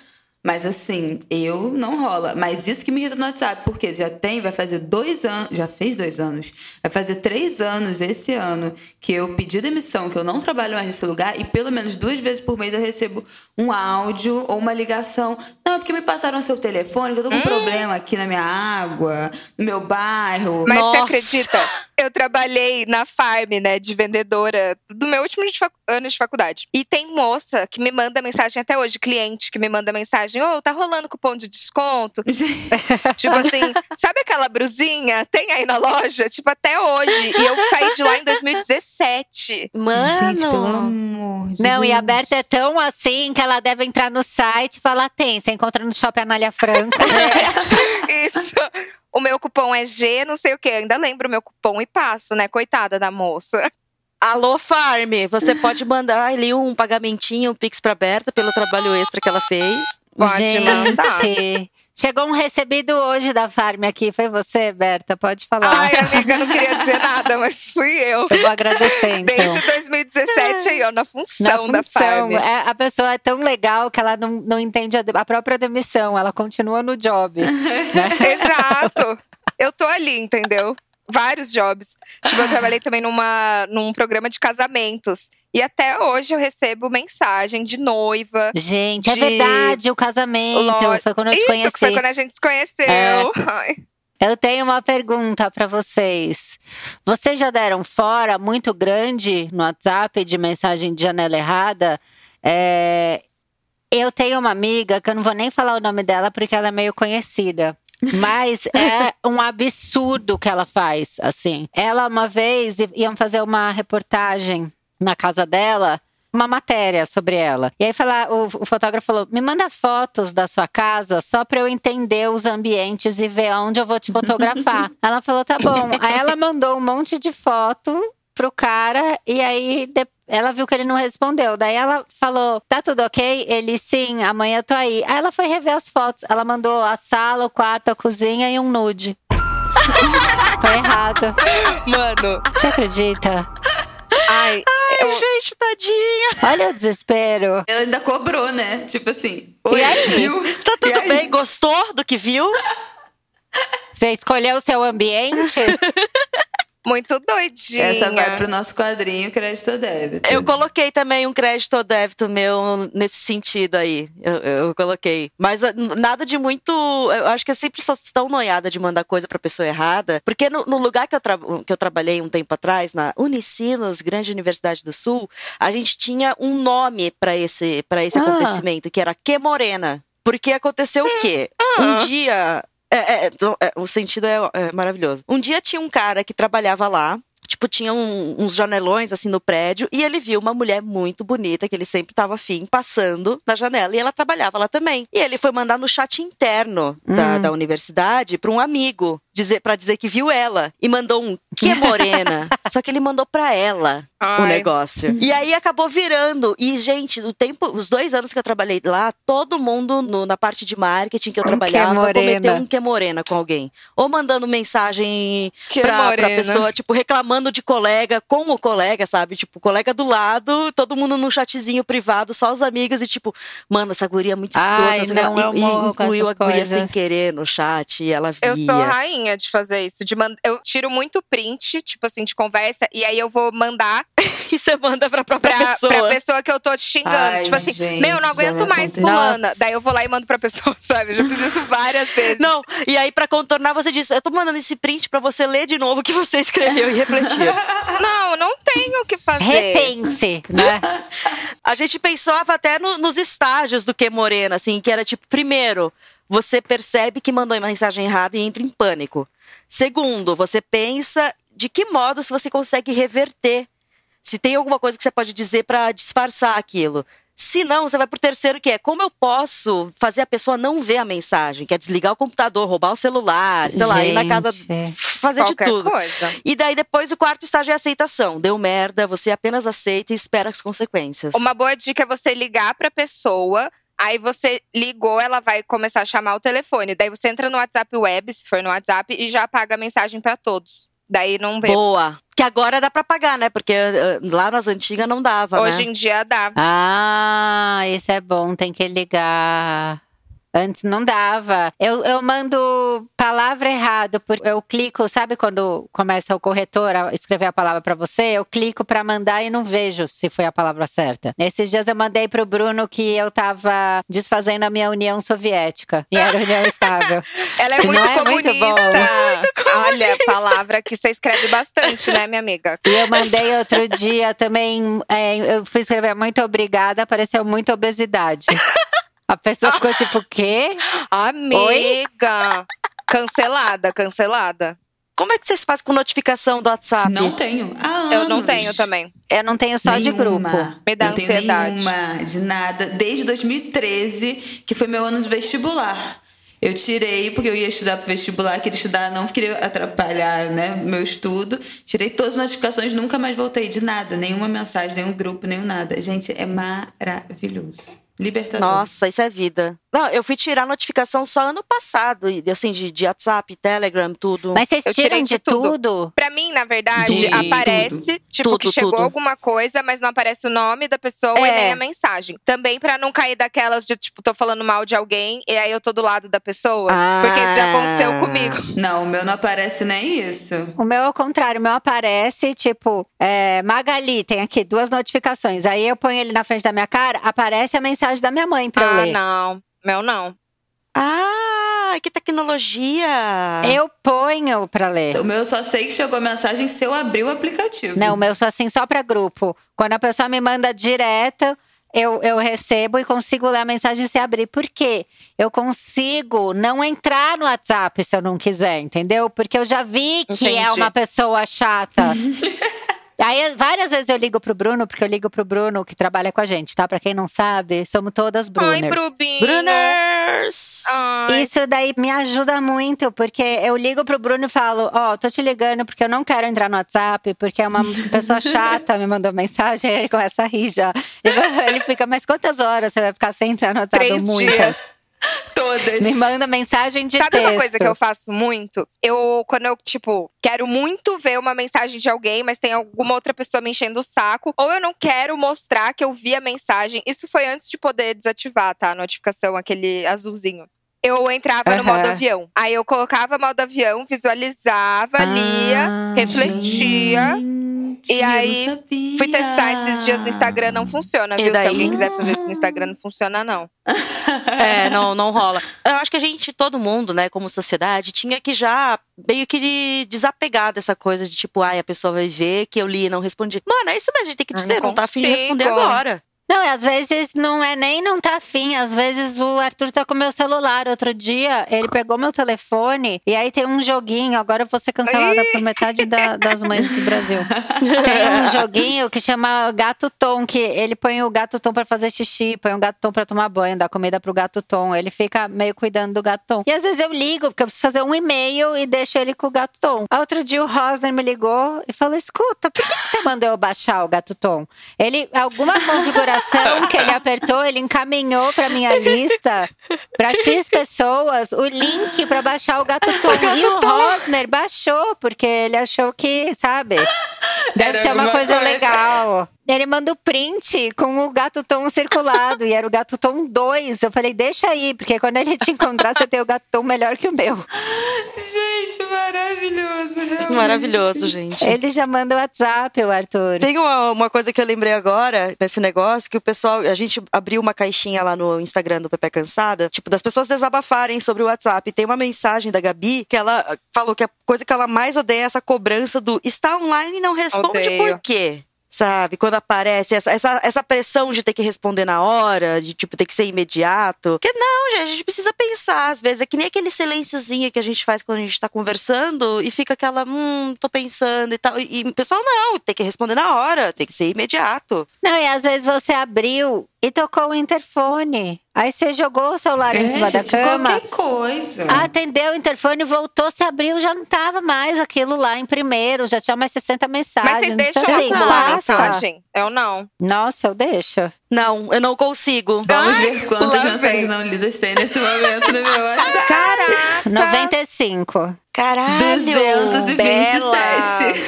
Mas assim, eu não rola. Mas isso que me irrita no WhatsApp, porque já tem, vai fazer dois anos, já fez dois anos, vai fazer três anos esse ano que eu pedi demissão, que eu não trabalho mais nesse lugar, e pelo menos duas vezes por mês eu recebo um áudio ou uma ligação. Não, é porque me passaram o seu telefone, que eu tô com um problema aqui na minha água, no meu bairro.
mas você
Nossa.
acredita Eu trabalhei na farm, né, de vendedora, do meu último de ano de faculdade. E tem moça que me manda mensagem até hoje, cliente que me manda mensagem: Ô, tá rolando cupom de desconto? tipo assim, sabe aquela brusinha? Tem aí na loja? Tipo, até hoje. E eu saí de lá em 2017.
Mano.
Gente, pelo amor de
Não, e a
Deus.
Berta é tão assim que ela deve entrar no site e falar: tem, você encontra no Shopping Anália Franco.
Isso. O meu cupom é G, não sei o quê. Ainda lembro o meu cupom e passo, né? Coitada da moça.
Alô, Farm, você pode mandar ali um pagamentinho, um pix pra Berta pelo trabalho extra que ela fez.
Pode mandar.
Gente, chegou um recebido hoje da Farm aqui. Foi você, Berta? Pode falar.
Ai, amiga, não queria dizer nada, mas fui eu.
Eu vou agradecer, então.
Desde 2017 aí, ó, na função,
Na
da
função,
Farm.
é, a pessoa é tão legal que ela não, não entende a, a própria demissão, ela continua no job. né?
Exato. Eu tô ali, entendeu? Vários jobs. Tipo, eu trabalhei também numa, num programa de casamentos. E até hoje eu recebo mensagem de noiva.
Gente, é
De-
verdade, o casamento.
Lo-
Foi quando eu te conheci.
foi quando a gente se conheceu.
É. Eu tenho uma pergunta pra vocês. Vocês já deram fora muito grande no WhatsApp de mensagem de janela errada? É, Eu tenho uma amiga que eu não vou nem falar o nome dela porque ela é meio conhecida. Mas é um absurdo o que ela faz, assim. Ela uma vez iam fazer uma reportagem na casa dela, uma matéria sobre ela. E aí fala, o, o fotógrafo falou: "Me manda fotos da sua casa só para eu entender os ambientes e ver onde eu vou te fotografar". ela falou: "Tá bom". Aí ela mandou um monte de foto pro cara e aí de- ela viu que ele não respondeu. Daí ela falou: Tá tudo ok? Ele sim, amanhã eu tô aí. Aí ela foi rever as fotos. Ela mandou a sala, o quarto, a cozinha e um nude. foi errado.
Mano,
Você acredita?
ai, eu,
Gente, tadinha.
Olha o desespero.
Ela ainda cobrou, né? Tipo assim. Oi,
E aí?
viu?
Tá
E
tudo
aí?
bem? Gostou do que viu?
Você escolheu o seu ambiente?
muito doidinha.
Essa vai pro nosso quadrinho crédito ou débito.
Eu coloquei também um crédito ou débito meu nesse sentido aí. Eu, eu coloquei. Mas ah, nada de muito. Eu acho que eu sempre sou tão noiada de mandar coisa pra pessoa errada. Porque no, no lugar que eu, tra- que eu trabalhei um tempo atrás, na Unicinos, Grande Universidade do Sul, a gente tinha um nome pra esse, pra esse
Ah.
acontecimento, que era Que Morena. Porque aconteceu o quê? Um dia. É, é, então, é, o sentido é, é maravilhoso. Um dia tinha um cara que trabalhava lá. Tipo, tinha um- uns janelões assim no prédio e ele viu uma mulher muito bonita que ele sempre tava afim passando na janela e ela trabalhava lá também. E ele foi mandar no chat interno da, da universidade para um amigo dizer para dizer que viu ela e mandou um que morena. Só que ele mandou para ela o
Ai.
negócio. E aí acabou virando. E, gente, o tempo, os dois anos que eu trabalhei lá, todo mundo no- na parte de marketing que eu
Um
trabalhava
que
cometeu um que morena com alguém. Ou mandando mensagem
Que
pra, pra pessoa, tipo, reclamando de colega com o colega, sabe? Tipo, o colega do lado, todo mundo num chatzinho privado, só os amigos, e tipo, mano, essa guria é muito escrota.
Ai, não, eu
e, e
morro com
incluiu a
essas
guria sem
coisas.
querer no chat, e ela via.
Eu sou rainha de fazer isso. De mand... Eu tiro muito print, tipo assim, de conversa, e aí eu vou mandar
E você manda pra própria
pra,
pessoa.
pra pessoa que eu tô te xingando.
Ai,
tipo assim,
gente,
meu, não aguento
me
mais
aconteceu.
fulana.
Nossa.
Daí eu vou lá e mando pra pessoa, sabe? Eu já fiz isso várias vezes.
Não, e aí pra contornar você disse, eu tô mandando esse print pra você ler de novo o que você escreveu e refletir.
Não, não tenho o que fazer.
Repense, né?
A gente pensava até no- nos estágios do que Morena, assim, que era tipo, primeiro, você percebe que mandou uma mensagem errada e entra em pânico. Segundo, você pensa de que modo se você consegue reverter. Se tem alguma coisa que você pode dizer pra disfarçar aquilo. Se não, você vai pro terceiro, que é como eu posso fazer a pessoa não ver a mensagem, que é desligar o computador, roubar o celular, sei lá, ir na casa,
Gente.
fazer de tudo.
coisa.
E daí depois o quarto estágio é a aceitação. Deu merda, você apenas aceita e espera as consequências.
Uma boa dica é você ligar pra pessoa. Aí você ligou, ela vai começar a chamar o telefone. Daí você entra no WhatsApp web, se for no WhatsApp, e já apaga a mensagem pra todos. Daí não vê.
Boa. Que agora dá pra pagar, né? Porque eh, lá nas antigas não dava,
Hoje
né?
em dia dá.
Ah, isso é bom, tem que ligar. Antes não dava. Eu, eu mando palavra errada, porque eu clico, sabe quando começa o corretor a escrever a palavra pra você? Eu clico pra mandar e não vejo se foi a palavra certa. Nesses dias eu mandei pro Bruno que eu tava desfazendo a minha União Soviética. E era União Estável.
Ela é
Não
muito
é muito
comunista.
bom.
Olha, palavra que você escreve bastante, né, minha amiga?
E eu mandei outro dia também, é, eu fui escrever muito obrigada, apareceu muito obesidade. A pessoa ficou tipo, o quê?
Amiga! Cancelada, cancelada.
Como é que vocês fazem com notificação do WhatsApp?
Não tenho. Há
Eu não tenho também.
Eu não tenho só de
Nenhuma.
grupo.
Me dá
não tenho
ansiedade.
nenhuma, de nada. Desde 2013, que foi meu ano de vestibular. Eu tirei, porque eu ia estudar pro vestibular, queria estudar, não queria atrapalhar né, meu estudo. Tirei todas as notificações, nunca mais voltei de nada. Nenhuma mensagem, nenhum grupo, nenhum nada. Gente, é maravilhoso. Libertador.
Nossa, isso é vida. Não, eu fui tirar notificação só ano passado, e, assim, de, de WhatsApp, Telegram, tudo.
Mas vocês
Eu
tiram
de
de
tudo.
tudo?
Pra mim, na verdade,
De
aparece, tipo,
Tudo,
que chegou
tudo.
alguma coisa, mas não aparece o nome da pessoa e
É.
nem a mensagem. Também pra não cair daquelas de, tipo, tô falando mal de alguém e aí eu tô do lado da pessoa.
Ah.
Porque isso já aconteceu comigo.
Não, o meu não aparece nem isso.
O meu é o contrário, o meu aparece, tipo, é, Magali, tem aqui duas notificações. Aí eu ponho ele na frente da minha cara, aparece a mensagem da minha mãe pra eu
Ah,
ler.
não. Meu não.
Ah, que tecnologia!
Eu ponho pra ler.
O meu eu só sei que chegou a mensagem se eu abrir o aplicativo.
Não, o meu só assim, só pra grupo. Quando a pessoa me manda direto, eu, eu recebo e consigo ler a mensagem se abrir. Por quê? Eu consigo não entrar no WhatsApp se eu não quiser, entendeu? Porque eu já vi que é
Entendi.
uma pessoa chata. Aí, várias vezes eu ligo pro Bruno, porque eu ligo pro Bruno, que trabalha com a gente, tá? Pra quem não sabe, somos todas Bruners.
Ai, Brubinho.
Bruners!
Ai.
Isso daí me ajuda muito, porque eu ligo pro Bruno e falo: Ó, tô te ligando porque eu não quero entrar no WhatsApp, porque é uma pessoa chata me mandou mensagem, aí ele começa a rir já. Ele- Ele fica, mas quantas horas você vai ficar sem entrar no WhatsApp?
Três
Muitas.
dias.
Todas.
Me manda mensagem de
Sabe
texto.
uma coisa que eu faço muito? Eu, quando eu, tipo, quero muito ver uma mensagem de alguém, mas tem alguma outra pessoa me enchendo o saco, ou eu não quero mostrar que eu vi a mensagem. Isso foi antes de poder desativar, tá? A notificação, aquele azulzinho. Eu entrava no
Aham.
modo avião. Aí eu colocava modo avião, visualizava, lia,
Ah,
refletia.
Gente,
E aí. Fui testar esses dias no Instagram, não funciona,
E
viu? Se
daí?
alguém quiser fazer isso no Instagram, não funciona, não.
É, não, não rola. Eu acho que a gente, todo mundo, né, como sociedade, tinha que já meio que desapegar dessa coisa de tipo, ai, a pessoa vai ver que eu li e não respondi. Mano, é isso mesmo, a gente tem que dizer,
não
não tá afim de responder agora.
Não, às vezes não é nem não tá afim. Às vezes o Arthur tá com meu celular. Outro dia, ele pegou meu telefone e aí tem um joguinho. Agora eu vou ser cancelada por metade da- das mães do Brasil. Tem um joguinho que chama Gato Tom, que ele põe o gato Tom pra fazer xixi, põe o gato Tom pra tomar banho, dá comida pro gato Tom. Ele fica meio cuidando do gato Tom. E às vezes eu ligo, porque eu preciso fazer um e-mail e deixo ele com o gato Tom. Outro dia o Rosner me ligou e falou: escuta, por que, que você mandou eu baixar o gato Tom? Ele, alguma configuração que ele apertou, ele encaminhou pra minha lista, pra X pessoas, o link pra baixar o gato Tom. e o Rosner baixou, porque ele achou que, sabe, deve
Era
ser uma coisa
coisa.
legal. Ele manda o print com o gato Tom circulado, e era o gato Tom 2. Eu falei, deixa aí, porque quando ele te encontrar, você tem o gato Tom melhor que o meu.
Gente, maravilhoso. realmente.
Maravilhoso, gente.
Ele já manda o WhatsApp, o Arthur.
Tem uma, uma coisa que eu lembrei agora nesse negócio, que o pessoal, a gente abriu uma caixinha lá no Instagram do Pepe Cansada, tipo, das pessoas desabafarem sobre o WhatsApp. Tem uma mensagem da Gabi que ela falou que a coisa que ela mais odeia é essa cobrança do está online e não responde
Odeio.
por quê? Sabe? Quando aparece essa, essa, essa pressão de ter que responder na hora, de tipo, ter que ser imediato. Que não, gente, a gente precisa pensar. Às vezes é que nem aquele silênciozinho que a gente faz quando a gente tá conversando e fica aquela, hum, tô pensando e tal. E, e o pessoal não, tem que responder na hora, tem que ser imediato.
Não, e às vezes você abriu e tocou o interfone. Aí você jogou o celular em
É,
cima da
gente,
cama.
Qualquer coisa.
Atendeu o interfone, voltou, se abriu, já não tava mais aquilo lá em primeiro, já tinha mais 60 mensagens.
Mas vocês deixam
Então, assim, passa.
mensagem? Eu não.
Nossa, eu deixo.
Não, eu não consigo.
Vamos
Ai,
ver quantas mensagens não lidas tem nesse momento no meu WhatsApp.
Caraca!
95.
Caralho!
227.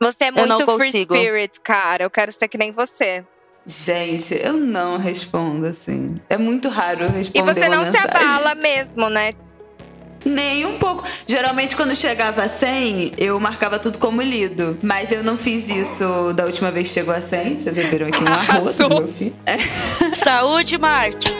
Você é
Eu não
muito free
consigo.
spirit, cara. Eu quero ser que nem você.
Gente, eu não respondo assim. É muito raro eu
E
responder
você
uma
não se abala mesmo, né?
Nem um pouco. Geralmente, quando chegava a 100, eu marcava tudo como lido. Mas eu não fiz isso da última vez que chegou a 100. Vocês já viram aqui um arroto do meu filho. É.
Saúde, Marte.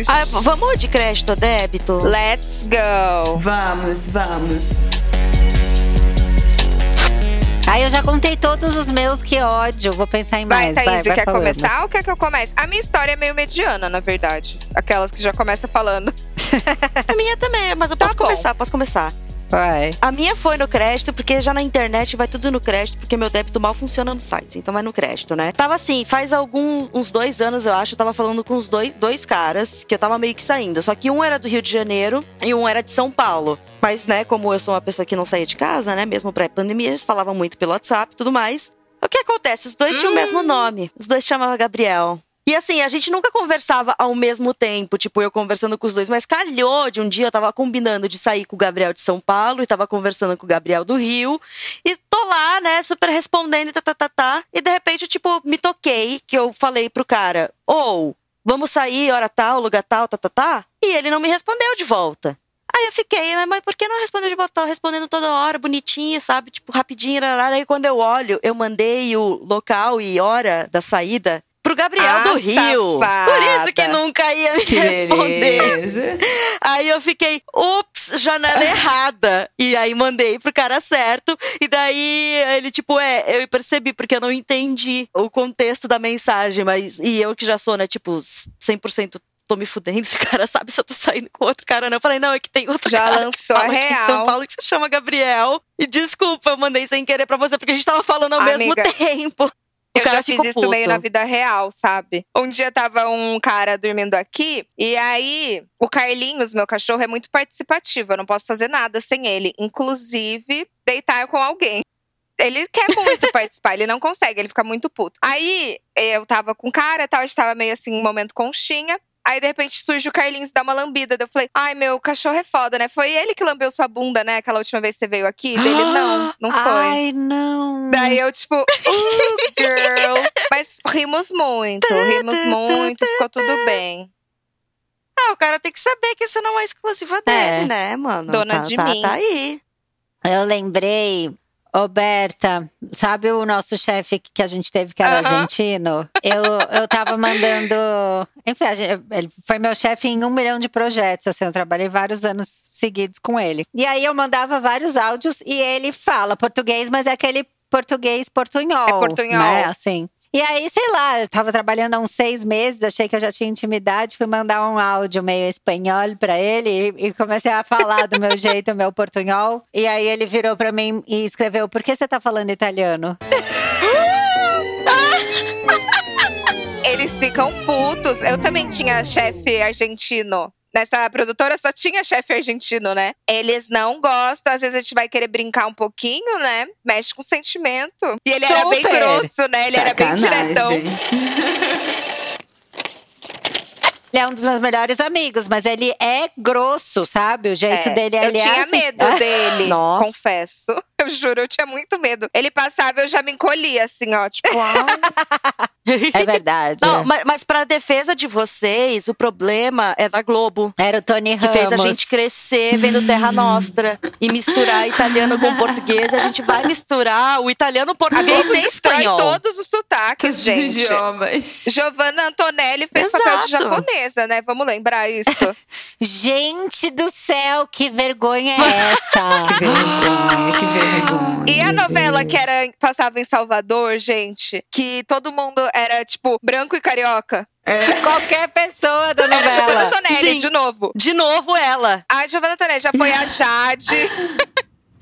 Vamos!
Ah, vamos de crédito ou débito?
Let's go!
Vamos, vamos.
Aí eu já contei todos os meus, que ódio. Vou pensar em
Vai,
mais.
Thaís,
vai, vai
quer
falando.
começar ou quer que eu comece? A minha história é meio mediana, na verdade. Aquelas que já começa falando.
A minha também, mas eu
Tá
posso
bom.
começar, posso começar.
Vai.
A minha foi no crédito, porque já na internet vai tudo no crédito, porque meu débito mal funciona no site, então vai no crédito, né? Tava assim, faz algum, uns dois anos, eu acho, eu tava falando com os dois, dois caras, que eu tava meio que saindo. Só que um era do Rio de Janeiro e um era de São Paulo. Mas, né, como eu sou uma pessoa que não saía de casa, né, mesmo pré-pandemia, eles falavam muito pelo WhatsApp e tudo mais. O que acontece? Os dois tinham o mesmo nome. Os dois chamavam Gabriel. E assim, a gente nunca conversava ao mesmo tempo, tipo, eu conversando com os dois, mas calhou de um dia eu tava combinando de sair com o Gabriel de São Paulo e tava conversando com o Gabriel do Rio. E tô lá, né, super respondendo tá, tá, tá, tá. E de repente, tipo, me toquei, que eu falei pro cara, ou, vamos sair, hora tal, lugar tal, tá, tá, tá. E ele não me respondeu de volta. Aí eu fiquei, "Mas- por que não respondeu de volta? Tava respondendo toda hora, bonitinho, sabe? Tipo, rapidinho, rarara. Aí quando eu olho, eu mandei o local e hora da saída pro Gabriel
Ah,
do Rio.
safada.
Por isso que nunca ia me
Que
responder.
beleza.
Aí eu fiquei, ups, janela errada. E aí mandei pro cara certo. E daí ele, tipo, é, eu percebi, porque eu não entendi o contexto da mensagem. Mas, e eu que já sou, né, tipo, 100% tô me fudendo, esse cara sabe se eu tô saindo com outro cara não. Eu falei, não, é que tem outro
Já
cara
lançou a
aqui em
real.
São Paulo que se chama Gabriel. E desculpa, eu mandei sem querer pra você, porque a gente tava falando ao mesmo
Amiga,
tempo. O
Eu já fiz isso
puto.
meio na vida real, sabe? Um dia tava um cara dormindo aqui, e aí o Carlinhos, meu cachorro, é muito participativo. Eu não posso fazer nada sem ele. Inclusive, deitar com alguém. Ele quer muito participar, ele não consegue, ele fica muito puto. Aí eu tava com o cara e tal, a gente tava meio assim, um momento conchinha. Aí, de repente, surge o Carlinhos e dá uma lambida. Daí Eu falei, ai, meu cachorro é foda, né? Foi ele que lambeu sua bunda, né? Aquela última vez que você veio aqui? Dele, não, não foi.
Ai, não.
Daí eu, tipo, uh, girl. Mas rimos muito, rimos muito, ficou tudo bem.
Ah, o cara tem que saber que isso não é exclusiva dele,
É.
né, mano?
Dona
tá,
de
tá,
mim.
Tá aí.
Eu lembrei, ô Berta, sabe o nosso chefe que a gente teve que era
Aham.
argentino? Eu, eu tava mandando. Enfim, gente- ele foi meu chefe em um milhão de projetos. Assim, eu trabalhei vários anos seguidos com ele. E aí eu mandava vários áudios e ele fala português, mas é aquele português portunhol.
É portunhol.
Né? Assim. E aí, sei lá, eu tava trabalhando há uns seis meses, achei que eu já tinha intimidade, fui mandar um áudio meio espanhol pra ele e, e comecei a falar do meu jeito, meu portunhol. E aí ele virou pra mim e escreveu: Por que você tá falando italiano?
Eles ficam putos. Eu também tinha chefe argentino. Nessa produtora só tinha chefe argentino, né? Eles não gostam. Às vezes a gente vai querer brincar um pouquinho, né? Mexe com sentimento. E ele era bem
Super.
grosso, né? Ele era bem diretão.
Sacanagem.
Ele é um dos meus melhores amigos, mas ele é grosso, sabe? O jeito
É,
dele
eu
ele é
tinha
assim-
medo dele, confesso. Eu juro, eu tinha muito medo. Ele passava, eu já me encolhia, assim, ó. Tipo,
É verdade.
Não, mas, mas pra defesa de vocês, o problema é da Globo.
Era o Tony
Que
Ramos.
fez a gente crescer vendo Terra Nostra e misturar italiano com português. A gente vai misturar o italiano, português e espanhol.
todos os sotaques,
Todos os
gente.
idiomas.
Giovanna Antonelli fez papel de
Exato.
japonesa, né? Vamos lembrar isso.
Gente do céu, que vergonha é essa?
Que vergonha, que vergonha.
E a novela
Deus.
que era, passava em Salvador, gente, que todo mundo era, tipo, branco e carioca.
Qualquer pessoa da
Era a Giovanna
novela.
Antonelli,
Sim.
de novo.
De novo ela.
A Giovanna Antonelli já foi a Jade.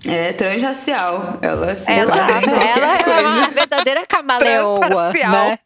É transracial. Ela se
Ela-
qualquer
Ela é uma verdadeira camaleoa,
Transracial.
né?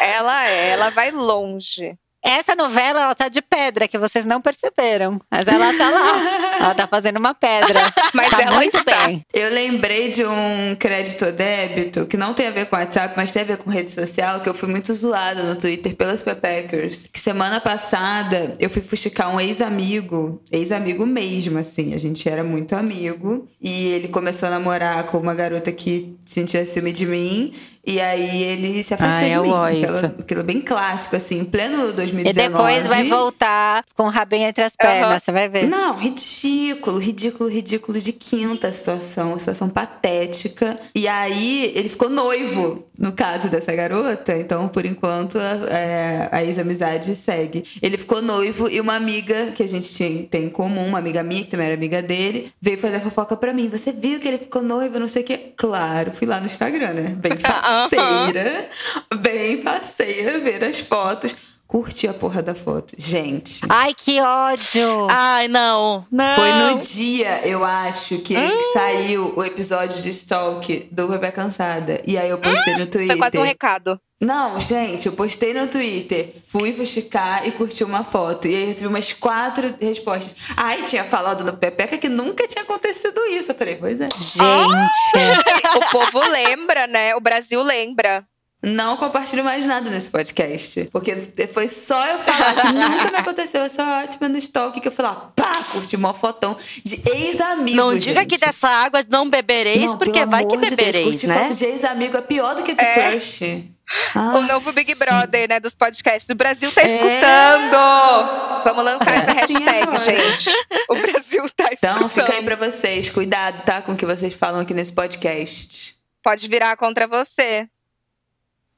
ela é, ela vai longe.
Essa novela, ela tá de pedra, que vocês não perceberam. Mas ela tá lá. ela tá fazendo uma pedra.
Mas
tá
ela
muito
está.
bem.
Eu lembrei de um crédito ou débito que não tem a ver com WhatsApp, mas tem a ver com rede social, que eu fui muito zoada no Twitter pelos Pepeckers. Que semana passada eu fui fuxicar um ex-amigo, ex-amigo mesmo, assim. A gente era muito amigo. E ele começou a namorar com uma garota que sentia ciúme de mim. E aí ele se afastou
Ai,
de
eu
mim.
ó
Aquilo,
isso.
aquilo bem clássico, assim, em pleno 2019.
E depois vai voltar com o rabinho entre as pernas, você vai ver.
Não, ridículo, ridículo, ridículo de quinta a situação, situação patética. E aí ele ficou noivo, no caso dessa garota, então por enquanto é, a ex-amizade segue. Ele ficou noivo e uma amiga que a gente tinha, tem em comum, uma amiga minha, que também era amiga dele, veio fazer a fofoca pra mim. Você viu que ele ficou noivo, não sei o quê? Claro, fui lá no Instagram, né? Bem faceira, bem faceira, ver as fotos. Curti a porra da foto. Gente.
Ai, que ódio!
Ai, não. Não.
Foi no dia, eu acho, que saiu o episódio de Stalk do Bebê Cansada. E aí eu postei no Twitter.
Foi quase um recado.
Não, gente, eu postei no Twitter, fui fuxicar e curti uma foto. E aí recebi umas quatro respostas. Ai, tinha falado no Pepeca que nunca tinha acontecido isso. Eu falei, pois é.
Gente.
o povo lembra, né? O Brasil lembra.
Não compartilho mais nada nesse podcast. Porque foi só eu falar que nunca me aconteceu essa ótima no Stalk que eu fui lá, pá, curti uma fotão de ex-amigo.
Não diga
gente.
que dessa água não bebereis,
Não,
porque vai que
de Deus,
bebereis,
curtir
né?
foto de ex-amigo é pior do que de
É.
crush.
O novo Big Brother, né, dos podcasts. O Brasil tá
É.
escutando! Vamos lançar essa
Assim
hashtag,
agora.
gente. O Brasil tá escutando.
Então, fica aí pra vocês. Cuidado, tá? Com o que vocês falam aqui nesse podcast.
Pode virar contra você.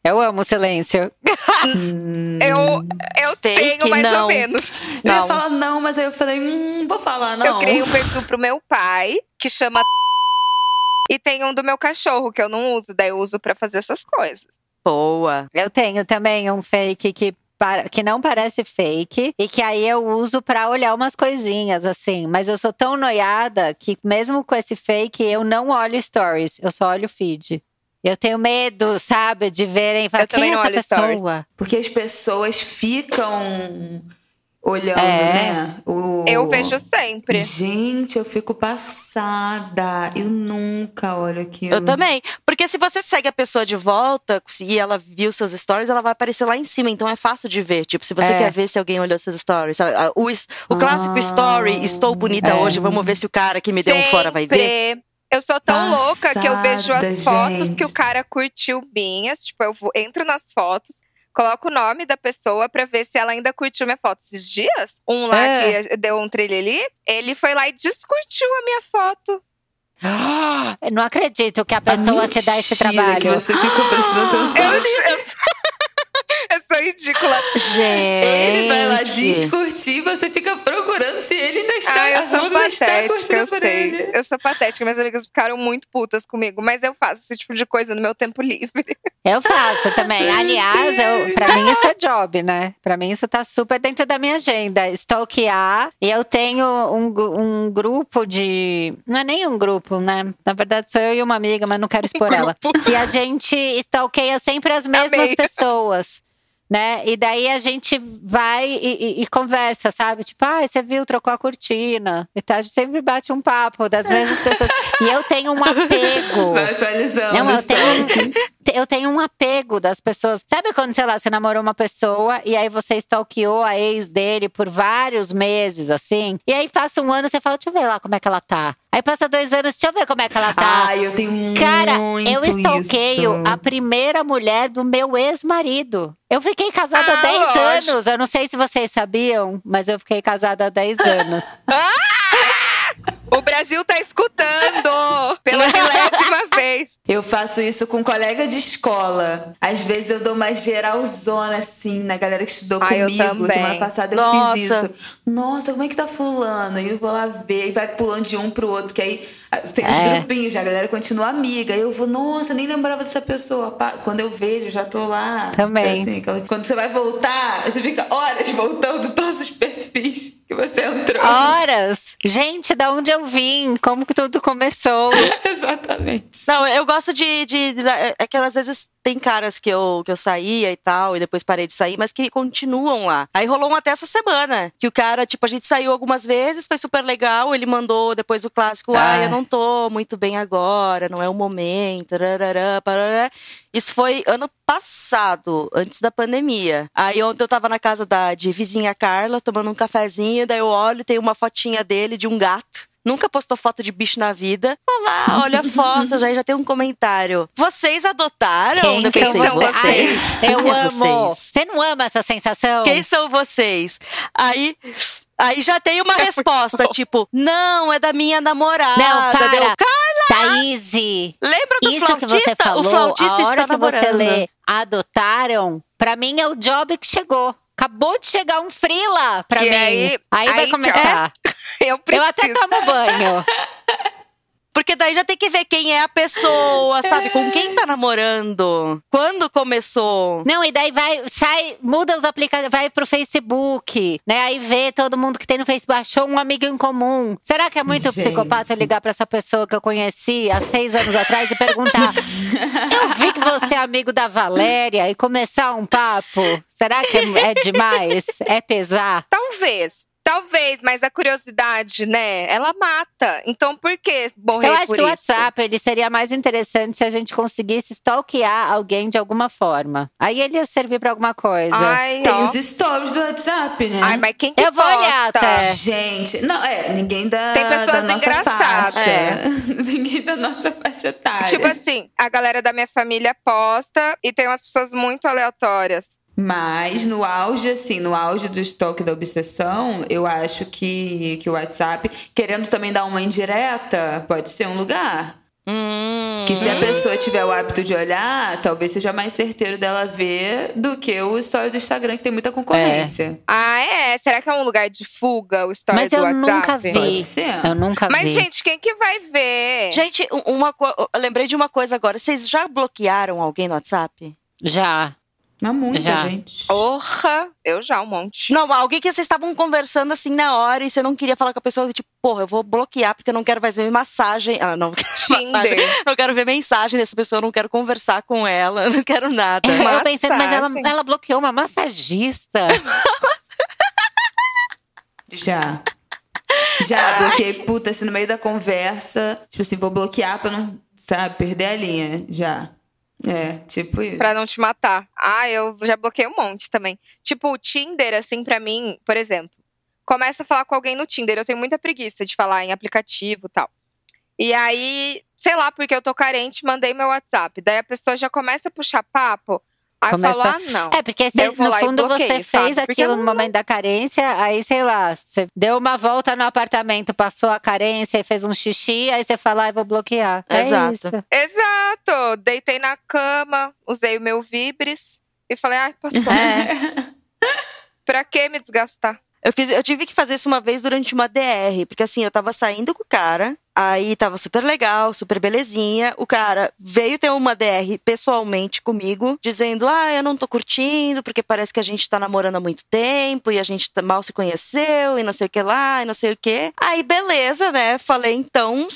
Eu amo o silêncio.
Eu, eu
Fake,
tenho mais
não.
ou menos.
Eu ia
Não.
falar não, mas aí eu falei, hum, vou falar não.
Eu criei um perfil pro meu pai, que chama. E tem um do meu cachorro, que eu não uso, daí eu uso pra fazer essas coisas.
Boa.
Eu tenho também um fake que, que não parece fake e que aí eu uso pra olhar umas coisinhas assim. Mas eu sou tão noiada que mesmo com esse fake eu não olho stories, eu só olho feed. Eu tenho medo, sabe, de verem falar,
Eu
quem
também
é
não
essa
olho stories.
pessoa?
Porque as pessoas ficam olhando,
É.
né? O...
Eu vejo sempre.
Gente, eu fico passada. Eu nunca olho aquilo.
Eu também. Porque se você segue a pessoa de volta e ela viu seus stories, ela vai aparecer lá em cima. Então é fácil de ver. Tipo, se você
É.
quer ver se alguém olhou seus stories. sabe? Ah, O, o clássico
Ah.
story, estou bonita
É.
hoje, vamos ver se o cara que me deu um fora vai ver.
Sempre. Eu sou tão louca que eu vejo as
Passada,
fotos
gente.
que o cara curtiu minhas. Tipo, eu vou, entro nas fotos, coloco o nome da pessoa pra ver se ela ainda curtiu minha foto. Esses dias, um lá
É.
que deu um trilhili, ele foi lá e descurtiu a minha foto.
Eu não acredito que a pessoa se dá esse trabalho.
Que você fica prestando
Eu,
atenção.
eu, sou, eu sou ridícula.
Gente.
Ele vai lá descurtir, você fica procurando se ele ainda está
Ah, eu
a
sou
Ruda está
patética, eu sei.
ele.
Eu sou patética. Minhas amigas ficaram muito putas comigo. Mas eu faço esse tipo de coisa no meu tempo livre.
Eu faço também. Aliás, eu, pra mim isso é job, né? Pra mim isso tá super dentro da minha agenda. Stalkear. E eu tenho um, um grupo de. Não é nem um grupo, né? Na verdade, sou eu e uma amiga, mas não quero expor ela. E a gente stalkeia sempre as mesmas
Amei.
pessoas. Né? E daí a gente vai e, e- e conversa, sabe? Tipo, ah, você viu, trocou a cortina. E tá, a gente sempre bate um papo das mesmas pessoas. E eu tenho um apego.
Vai atualizando.
Não, eu tenho, eu tenho um apego das pessoas. Sabe quando, sei lá, você namorou uma pessoa e aí você stalkeou a ex dele por vários meses, assim? E aí passa um ano, você fala, deixa eu ver lá como é que ela tá. Aí passa dois anos, deixa eu ver como é que ela tá.
Ai, eu tenho muito
Cara, eu stalkeio
isso.
a primeira mulher do meu ex-marido. Eu fiquei casada há
Ah,
10
lógico.
anos. Eu não sei se vocês sabiam, mas eu fiquei casada há 10 anos.
O Brasil tá escutando pela milésima vez.
Eu faço isso com um colega de escola. Às vezes eu dou uma geralzona assim na galera que estudou
eu
comigo. Semana passada eu
Nossa.
fiz isso. Nossa, como é que tá fulano? E eu vou lá ver e vai pulando de um pro outro, porque aí ah, tem os
É.
grupinhos, a galera continua amiga. Aí eu vou, nossa, nem lembrava dessa pessoa. Quando eu vejo, já tô lá.
Também.
Assim, aquela- quando você vai voltar, você fica horas voltando todos os perfis que você entrou.
Horas! Gente, da onde eu vim? Como que tudo começou?
Exatamente.
Não, eu gosto de. de, de é que às vezes
tem caras que eu, que eu saía e tal, e depois parei de sair, mas que continuam lá. Aí rolou um até essa semana, que o cara, tipo, a gente saiu algumas vezes, foi super legal, ele mandou depois o clássico, ah,
Ah.
eu não tô muito bem agora, não é o momento, rarará, parará. Isso foi ano passado, antes da pandemia. Aí ontem eu tava na casa da de vizinha Carla, tomando um cafezinho, daí eu olho e tem uma fotinha dele de um gato. Nunca postou foto de bicho na vida. Olá, olha a foto, já, já tem um comentário. Vocês adotaram?
Quem
Depois
são
eu,
vocês?
Ai, eu
Quem é
amo.
vocês?
Você não ama essa sensação?
Quem são vocês? Aí, aí já tem uma resposta, tipo, não, é da minha namorada.
Não,
Deu,
para. Thaís,
Lembra do
isso que
flautista?
você falou,
o flautista
a hora
está
que você
namorando.
lê adotaram, pra mim é o job que chegou. Acabou de chegar um frila pra
Que
mim.
aí-
vai
aí que-
começar.
Eu
Eu
preciso.
até tomo banho.
Porque daí já tem que ver quem é a pessoa, sabe? Com quem tá namorando. Quando começou.
Não, e daí vai, sai, muda os aplicativos, vai pro Facebook, né? Aí vê todo mundo que tem no Facebook, achou um amigo em comum. Será que é muito
Gente.
psicopata ligar pra essa pessoa que eu conheci há seis anos atrás e perguntar: Eu vi que você é amigo da Valéria e começar um papo? Será que é, é demais? É pesar?
Talvez. Talvez, mas a curiosidade, né? Ela mata. Então por que morrer
Eu acho
por
que o? WhatsApp ele seria mais interessante se a gente conseguisse stalkear alguém de alguma forma. Aí ele ia servir pra alguma coisa.
Ai,
Tem
ó.
os stories do WhatsApp, né?
Ai, mas quem que
Eu vou olhar
posta?
até.
Gente, não, é, ninguém da,
Tem pessoas
da nossa
engraçadas.
faixa.
É.
ninguém da nossa faixa etária.
Tipo assim, a galera da minha família posta e tem umas pessoas muito aleatórias.
Mas no auge, assim, no auge do estoque da obsessão, eu acho que, que o WhatsApp, querendo também dar uma indireta, pode ser um lugar.
Hum.
Que se a pessoa tiver o hábito de olhar, talvez seja mais certeiro dela ver do que o story do Instagram, que tem muita concorrência.
Ah, é? Será que é um lugar de fuga o story
Mas
do
eu
WhatsApp?
nunca vi.
Pode ser.
Eu nunca
Mas,
vi.
gente, quem que vai ver?
Gente, um- uma co- eu lembrei de uma coisa agora. Vocês já bloquearam alguém no WhatsApp?
Já.
Mas muita
Já.
gente.
Porra, eu já, um monte.
Não, alguém que vocês estavam conversando assim na hora e você não queria falar com a pessoa, tipo, porra, eu vou bloquear porque eu não quero mais ver massagem. Ah, não, massagem. Não quero ver mensagem dessa pessoa, eu não quero conversar com ela, não quero nada.
Eu pensando, mas ela, ela bloqueou uma massagista.
Já. Já, bloqueei, puta, assim, no meio da conversa. Tipo assim, vou bloquear pra não, sabe, perder a linha. Já. É, tipo isso.
Pra não te matar. Ah, eu já bloqueei um monte também. Tipo, o Tinder, assim, pra mim, por exemplo, começa a falar com alguém no Tinder. Eu tenho muita preguiça de falar em aplicativo tal. E aí, sei lá, porque eu tô carente, mandei meu WhatsApp. Daí a pessoa já começa a puxar papo. Aí eu falo, ah, não.
É, porque cê, no fundo você fez
sabe?
Aquilo
eu
no
não-
momento da carência, aí sei lá, você deu uma volta no apartamento, passou a carência e fez um xixi, aí você fala, ah, eu vou bloquear. É
Exato.
isso.
Exato! Deitei na cama, usei o meu Vibres e falei, ai, passou.
É.
Pra que me desgastar?
Eu, fiz, eu tive que fazer isso uma vez durante uma DR, porque assim, eu tava saindo com o cara, aí tava super legal, super belezinha. O cara veio ter uma DR pessoalmente comigo, dizendo: Ah, eu não tô curtindo, porque parece que a gente tá namorando há muito tempo e a gente mal se conheceu e não sei o que lá, e não sei o que. Aí, beleza, né? Falei, então,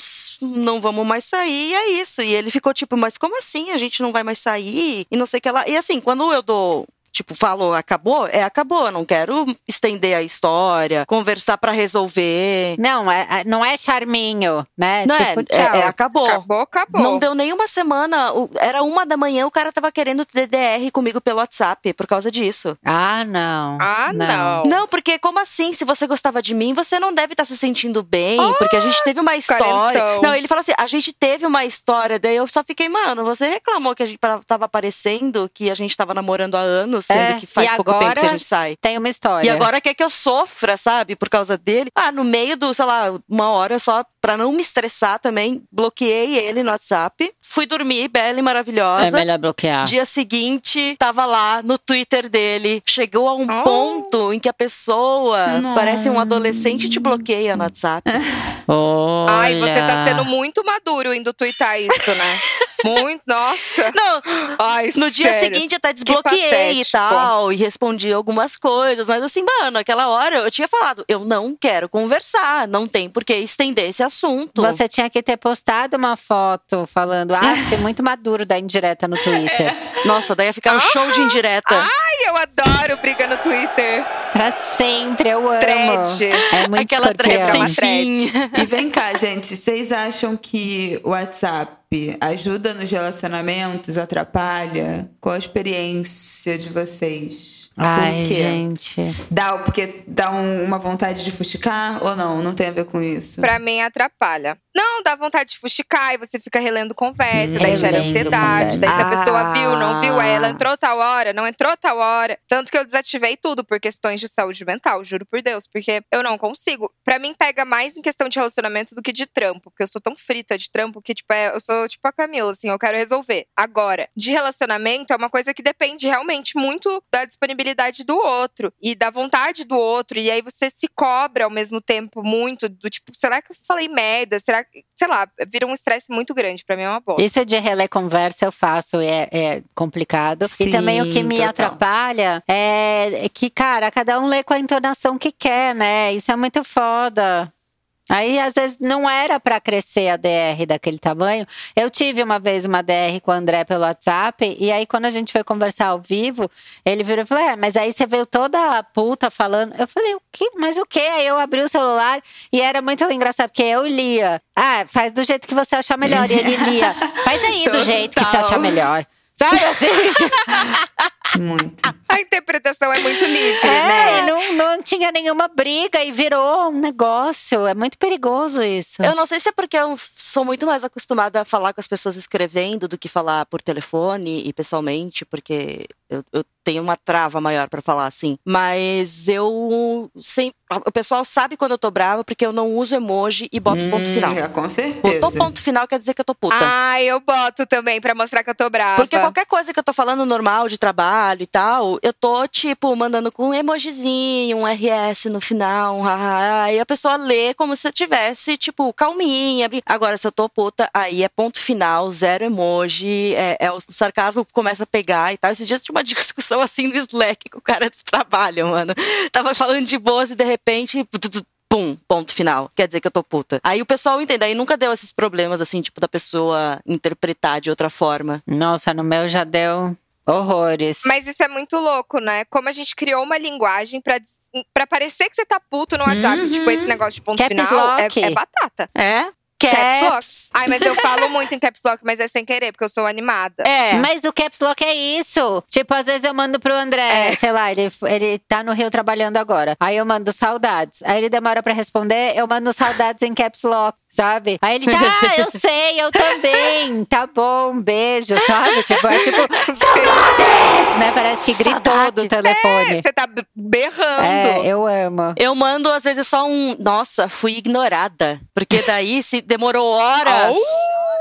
não vamos mais sair, e é isso. E ele ficou tipo, mas como assim? A gente não vai mais sair? E não sei o que lá. E assim, quando eu dou tipo, falou, acabou, é acabou. Eu não quero estender a história, conversar pra resolver.
Não, é, é- não é charminho, né?
Não
tipo,
é,
tchau.
é, é, acabou.
Acabou, acabou.
Não deu nem uma semana. Era uma da manhã, o cara tava querendo DDR comigo pelo WhatsApp por causa disso.
Ah, não.
Ah, não.
Não, porque como assim? Se você gostava de mim, você não deve estar se sentindo bem, porque a gente teve uma história.
carentão.
Não, ele falou assim: a gente teve uma história, daí eu só fiquei, mano, você reclamou que a gente tava aparecendo, que a gente tava namorando há anos, sendo
É,
que faz pouco tempo que a gente sai.
Tem uma história.
E agora quer que eu sofra, sabe? Por causa dele. Ah, no meio do, sei lá, uma hora só, pra não me estressar também, bloqueei ele no WhatsApp. Fui dormir, bela e
É
maravilhosa.
melhor bloquear.
Dia seguinte, tava lá no Twitter dele. Chegou a um
Oh.
ponto em que a pessoa
Não.
parece um adolescente e te bloqueia no WhatsApp.
Olha.
Ai, você tá sendo muito maduro indo twittar isso, né? Muito, nossa.
Não,
Ai,
no dia
sério.
seguinte até desbloqueei e tal, e respondi algumas coisas, mas assim, mano, aquela hora eu tinha falado, eu não quero conversar, não tem por que estender esse assunto.
Você tinha que ter postado uma foto falando, ah, fiquei muito maduro da indireta no Twitter.
Nossa, daí ia ficar um show de indireta.
Ai, eu adoro briga no Twitter.
Pra sempre, eu amo.
Thread.
É muito
Aquela thread
Thread.
fim.
E vem cá, gente, vocês acham que o WhatsApp ajuda nos relacionamentos, atrapalha? Qual a experiência de vocês?
Ai,
Por quê?
gente.
Dá, porque dá um- uma vontade de fuxicar ou não? Não tem a ver com isso.
Pra mim, atrapalha. Não, dá vontade de fuxicar e você fica relendo conversa, daí gera ansiedade. Daí se a pessoa viu, não viu, aí ela
Ah.
entrou tal hora, não entrou tal hora. Tanto que eu desativei tudo por questões de saúde mental, juro por Deus. Porque eu não consigo. Pra mim, pega mais em questão de relacionamento do que de trampo. Porque eu sou tão frita de trampo que, tipo, é, eu sou tipo a Camila, assim, eu quero resolver. Agora, de relacionamento é uma coisa que depende realmente muito da disponibilidade do outro e da vontade do outro. E aí você se cobra ao mesmo tempo muito do tipo, será que eu falei merda? Será que, sei lá, vira um estresse muito grande. Pra mim é uma bosta.
Isso de reler conversa eu faço, é, é complicado. e
Sim,
também o que me
total.
atrapalha é que, cara, cada um lê com a entonação que quer, né? Isso é muito foda. Aí, às vezes, não era pra crescer a DR daquele tamanho. Eu tive uma vez uma DR com o André pelo WhatsApp, e aí, quando a gente foi conversar ao vivo, ele virou e falou: É, mas aí você veio toda puta falando. Eu falei: O que? Mas o quê? Aí eu abri o celular e era muito engraçado, porque eu lia. Ah, faz do jeito que você achar melhor. E ele lia. Faz aí do jeito que você achar melhor. Sabe assim?
Muito.
A interpretação é muito livre,
É,
né?
e não, não tinha nenhuma briga e virou um negócio. É muito perigoso isso.
Eu não sei se é porque eu sou muito mais acostumada a falar com as pessoas escrevendo do que falar por telefone e pessoalmente, porque eu, eu tenho uma trava maior pra falar assim. Mas eu sempre. O pessoal sabe quando eu tô brava porque eu não uso emoji e boto ponto final.
É, com certeza.
Botou ponto final quer dizer que eu tô puta.
Ah, eu boto também pra mostrar que eu tô brava.
Porque qualquer coisa que eu tô falando normal de trabalho e tal, eu tô, tipo, mandando com um emojizinho, um RS no final, um haha. Aí a pessoa lê como se eu tivesse, tipo, calminha. Agora, se eu tô puta, aí é ponto final, zero emoji, é, é o sarcasmo começa a pegar e tal. Esses dias eu tinha uma discussão assim no Slack com o cara do trabalho, mano. Tava falando de boas e de repente. Pum, ponto final. Quer dizer que eu tô puta. Aí o pessoal entende. Aí nunca deu esses problemas, assim, tipo, da pessoa interpretar de outra forma.
Nossa, no meu já deu horrores.
Mas isso é muito louco, né? Como a gente criou uma linguagem pra, pra parecer que você tá puto no WhatsApp.
Uhum.
Tipo, esse negócio de ponto
Caps
final é, é batata.
É?
Caps.
Caps.
Ai, mas eu falo muito em caps lock, mas é sem querer, porque eu sou animada.
É.
Mas o caps lock é isso. Tipo, às vezes eu mando pro André,
É.
sei lá, ele, ele tá no Rio trabalhando agora. Aí eu mando saudades. Aí ele demora pra responder, eu mando saudades em caps lock, sabe? Aí ele tá, ah, eu sei, eu também. Tá bom, beijo, sabe? Tipo, é tipo, saudades, né? Parece que gritou
Saudade.
do telefone.
Você tá be- berrando.
É, eu amo.
Eu mando, às vezes, só um. Nossa, fui ignorada. Porque daí, se demorou horas.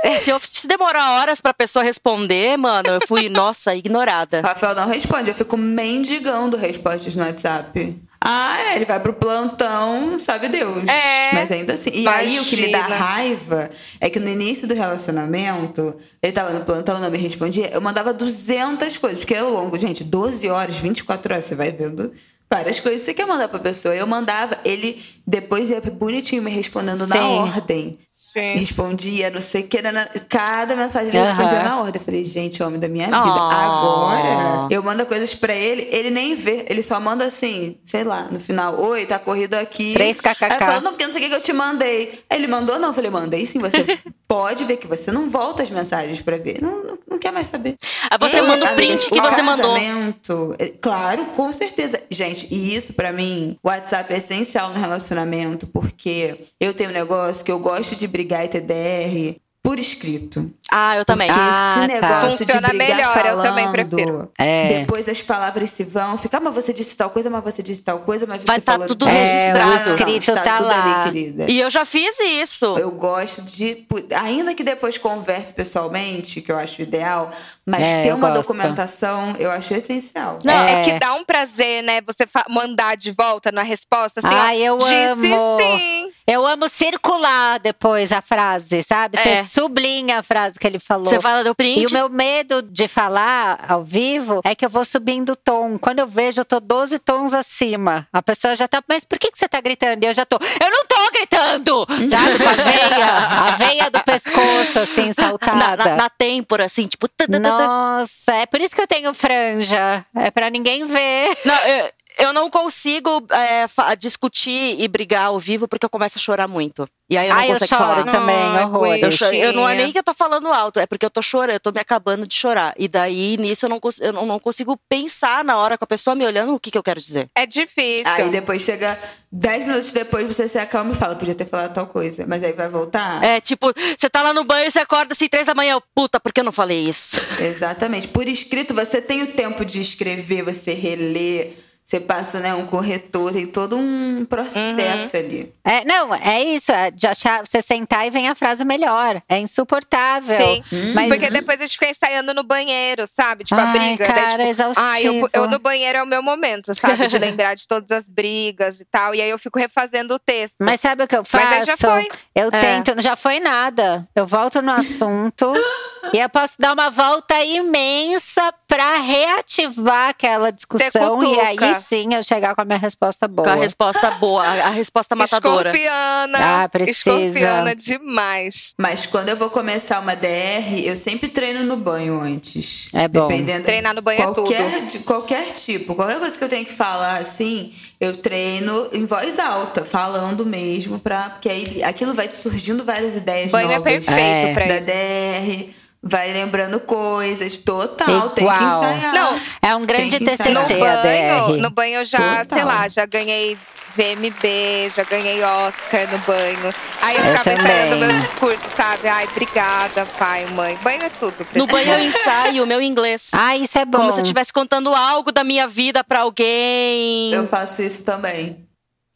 É, Se, eu, se demorar horas pra pessoa responder, mano, eu fui, nossa, ignorada.
Rafael não responde, eu fico mendigando respostas no WhatsApp. Ah, é, ele vai pro plantão, sabe Deus.
É.
Mas ainda assim. E aí o que me dá
Imagina.
raiva é que no início do relacionamento, ele tava no plantão, não me respondia, eu mandava 200 coisas. Porque ao longo, gente, 12 horas, 24 horas, você vai vendo várias coisas que você quer mandar pra pessoa. Eu mandava, ele depois ia bonitinho me respondendo na
Sim.
ordem.
Sim.
Respondia, não sei o que, era na- cada mensagem ele
Aham.
respondia na ordem. Eu falei, gente, homem da minha vida.
Oh.
Agora, eu mando coisas pra ele, ele nem vê. Ele só manda assim, sei lá, no final, oi, tá corrido aqui.
Três kkk.
Aí eu falo, não, porque não sei o que que eu te mandei. Aí ele mandou, não. Eu falei, mandei sim, você pode ver que você não volta as mensagens pra ver. Não, não, não quer mais saber.
Aí você
Eu,
manda o print que
o
você mandou.
casamento, é, Claro, com certeza. Gente, e isso pra mim, o WhatsApp é essencial no relacionamento, porque eu tenho um negócio que eu gosto de brigar ter DR por escrito.
Ah, eu também.
Porque
Ah,
esse
tá.
negócio
Funciona
de brigar
melhor, eu
falando,
também prefiro.
É.
Depois as palavras se vão. Fica, ah, mas você disse tal coisa, mas você disse tal coisa, mas você
Vai tá
falou
tudo
tal-
registrado.
Não,
É,
não,
escrito
está
tá
tudo
lá.
ali, querida.
E eu já fiz isso.
Eu gosto de, ainda que depois converse pessoalmente, que eu acho ideal, mas
É,
ter
eu
uma
gosto.
documentação eu acho essencial.
Não, é.
É.
que dá um prazer, né? Você mandar de volta na resposta, assim,
Ai,
ó.
eu
disse
amo.
sim.
Eu amo circular depois a frase, sabe? Você
É.
sublinha a frase que ele falou.
Você fala, deu print?
E o meu medo de falar ao vivo é que eu vou subindo o tom. Quando eu vejo, eu tô 12 tons acima. A pessoa já tá, mas por que, que você tá gritando? E eu já tô, eu não tô gritando! Sabe, com a veia, a veia do pescoço, assim,
na,
saltada.
na, na têmpora, assim, tipo.
Nossa, é por isso que eu tenho franja. É pra ninguém ver.
Não, eu, eu não consigo é, discutir e brigar ao vivo porque eu começo a chorar muito. E aí eu não
Ai, eu
consigo
choro
falar.
também,
Ai,
horrores.
Eu, choro- eu não é nem que eu tô falando alto, é porque eu tô chorando, eu tô me acabando de chorar. E daí, nisso, eu não, eu não, não consigo pensar na hora com a pessoa me olhando o que, que eu quero dizer.
É difícil.
Aí depois chega 10 minutos depois, você se acalma e fala, podia ter falado tal coisa. Mas aí vai voltar?
É tipo, você tá lá no banho e você acorda assim, três da manhã, eu, puta, por que eu não falei isso?
Exatamente. Por escrito, você tem o tempo de escrever, você reler, você passa né, um corretor, tem todo um processo ali.
É, não, é isso. É de achar, você sentar e vem a frase melhor. É insuportável.
Sim,
Mas
porque depois a gente fica ensaiando no banheiro, sabe? Tipo, a
Ai,
briga.
cara,
daí, tipo,
exaustivo.
ai, eu, eu no banheiro é o meu momento, sabe? De lembrar de todas as brigas e tal. E aí eu fico refazendo o texto.
Mas sabe o que eu faço?
Mas aí já foi.
Eu
É.
tento, não já foi nada. Eu volto no assunto e eu posso dar uma volta imensa pra reativar aquela discussão. E aí sim eu chegar com a minha resposta boa.
Com a resposta boa, a, a resposta matadora.
Escorpiana.
Ah, precisa.
Escorpiana demais.
Mas quando eu vou começar uma DR, eu sempre treino no banho antes.
É bom.
Dependendo
Treinar no banho é
qualquer, de qualquer tipo, qualquer coisa que eu tenho que falar assim, eu treino em voz alta, falando mesmo, pra, porque aí aquilo vai te surgindo várias ideias
Banho é
novas.
perfeito
É.
pra
Da
isso.
DR, vai lembrando coisas, total, tem que
Igual.
ensaiar.
Não,
É um grande TCC
No banho, no banho eu já,
Total.
sei lá, já ganhei VMB, já ganhei Oscar no banho. Aí eu
Eu
ficava ensaiando meu discurso, sabe? Ai, obrigada, pai, mãe. Banho é tudo.
No banho eu ensaio o meu inglês.
Ah, isso é bom.
Como se eu estivesse contando algo da minha vida pra alguém.
Eu faço isso também.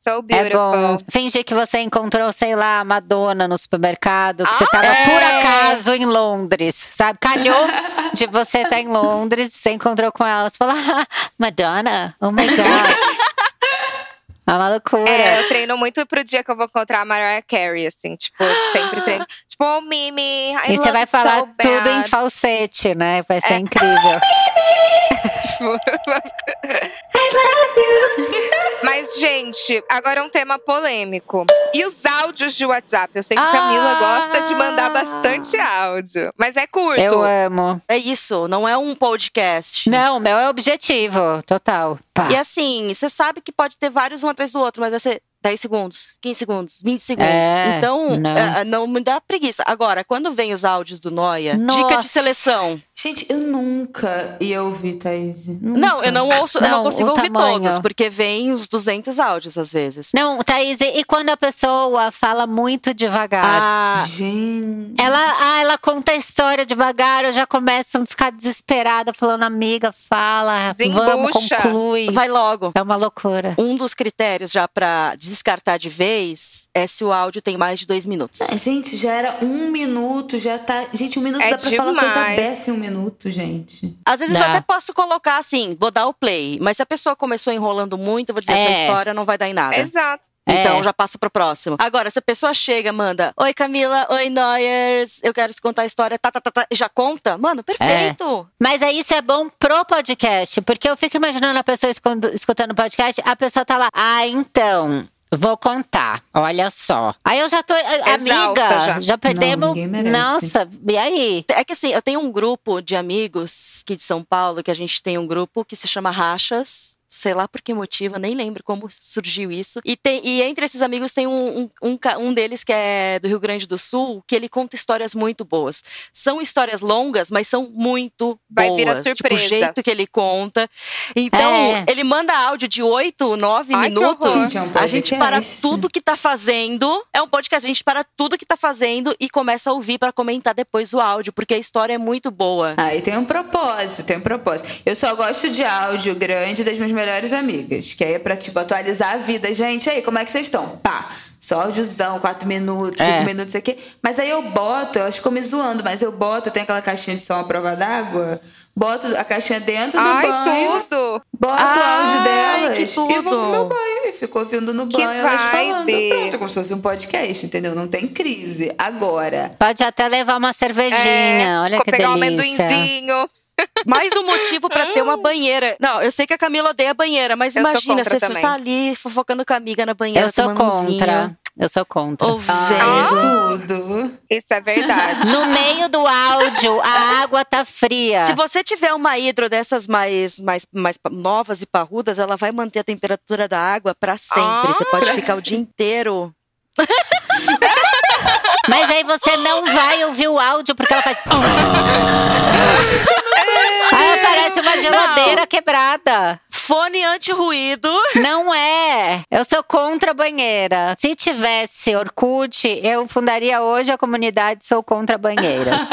So
É
beautiful.
bom. Fingir que você encontrou, sei lá, a Madonna no supermercado, que você tava
É.
por acaso em Londres, sabe? Calhou de você estar em Londres, você encontrou com ela, você falou, ah, Madonna, oh my God. É uma loucura.
É, eu treino muito pro dia que eu vou encontrar a Mariah Carey, assim, tipo, sempre treino. Tipo, oh, Mimi, I
e você vai falar
so
tudo em falsete, né? Vai
É.
ser incrível.
Tipo, Mas, gente, agora é um tema polêmico. E os áudios de WhatsApp? Eu sei que a Camila
Ah.
gosta de mandar bastante áudio. Mas é curto.
Eu amo.
É isso, não é um podcast.
Não, o meu é objetivo, total. Pá.
E assim, você sabe que pode ter vários um atrás do outro, mas vai ser 10 segundos, 15 segundos, 20 segundos.
É,
então,
não.
é, não me dá preguiça. Agora, quando vem os áudios do Noia, dica de seleção.
Gente, eu nunca ia ouvir, Thaís. Nunca.
Não, eu não ouço, eu não
Não,
consigo ouvir
tamanho.
todos, porque vem os 200 áudios às vezes.
Não, Thaís, e quando a pessoa fala muito devagar?
Ah,
Gente.
Ela, ah, ela conta a história devagar, eu já começo a ficar desesperada, falando, amiga, fala, vamos, conclui.
vai logo.
É uma loucura.
Um dos critérios já pra descartar de vez é se o áudio tem mais de dois minutos.
Ah, Gente, já era um minuto, já tá. Gente, um minuto
É
dá pra falar coisa
demais.
dessa em um minuto, gente.
Às vezes eu até posso colocar assim, vou dar o play. Mas se a pessoa começou enrolando muito, eu vou dizer, essa
É.
história não vai dar em nada.
Exato.
Então
É.
já passo pro próximo. Agora, se a pessoa chega, manda: Oi, Camila, oi, Noyers, eu quero te contar a história, tá, tá, tá, tá, e já conta, mano, perfeito.
Mas aí isso é bom pro podcast, porque eu fico imaginando a pessoa escutando o podcast, a pessoa tá lá, ah, então. Vou contar, olha só. Aí eu já tô. a- Amiga,
já.
já, perdemos.
merece.
Nossa, e aí?
É que assim, eu tenho um grupo de amigos aqui de São Paulo, que a gente tem um grupo que se chama Rachas. Sei lá por que motivo, nem lembro como surgiu isso. E, tem, e entre esses amigos tem um, um, um, deles que é do Rio Grande do Sul, que ele conta histórias muito boas. São histórias longas, mas são muito
Vai
boas.
vir a
Tipo, o
surpresa.
jeito que ele conta. Então,
É.
ele manda áudio de 8, 9
Ai,
minutos.
Gente, é um
a gente para tudo que tá fazendo. É um podcast, a gente para tudo que tá fazendo e começa a ouvir para comentar depois o áudio, porque a história é muito boa.
Aí tem um propósito, tem um propósito. Eu só gosto de áudio grande das minhas melhores amigas. Que aí é pra, tipo, atualizar a vida. Gente, aí, como é que vocês estão? Pá, só áudiozão, quatro minutos,
É.
cinco minutos, isso aqui. Mas aí eu boto, elas ficam me zoando, mas eu boto, eu tenho aquela caixinha de som à prova d'água, boto a caixinha dentro do
Ai,
banho.
tudo!
Boto o
Ai,
áudio delas
que
e vou pro
tudo.
meu banho. E fico ouvindo no
Que
banho elas falando.
vibe.
Pronto, é como se fosse um podcast, entendeu? Não tem crise. Agora,
Pode até levar uma cervejinha.
É,
Olha
vou
que
pegar um
delícia.
amendoinzinho.
Mais um motivo pra ter uma banheira. Não, eu sei que a Camila odeia banheira, mas
Eu
imagina, você
também.
tá ali fofocando com a amiga na banheira,
Eu sou
um
contra.
vinho,
Eu sou contra.
ouvindo.
tudo.
Isso é verdade.
No meio do áudio, a água tá fria.
Se você tiver uma hidro dessas mais, mais, mais novas e parrudas, ela vai manter a temperatura da água pra sempre.
Ah,
você pode ficar o dia inteiro.
Mas aí você não vai ouvir o áudio porque ela faz. aí aparece uma geladeira quebrada.
Fone anti-ruído.
Não é. Eu sou contra a banheira. Se tivesse Orkut, eu fundaria hoje a comunidade Sou Contra Banheiras.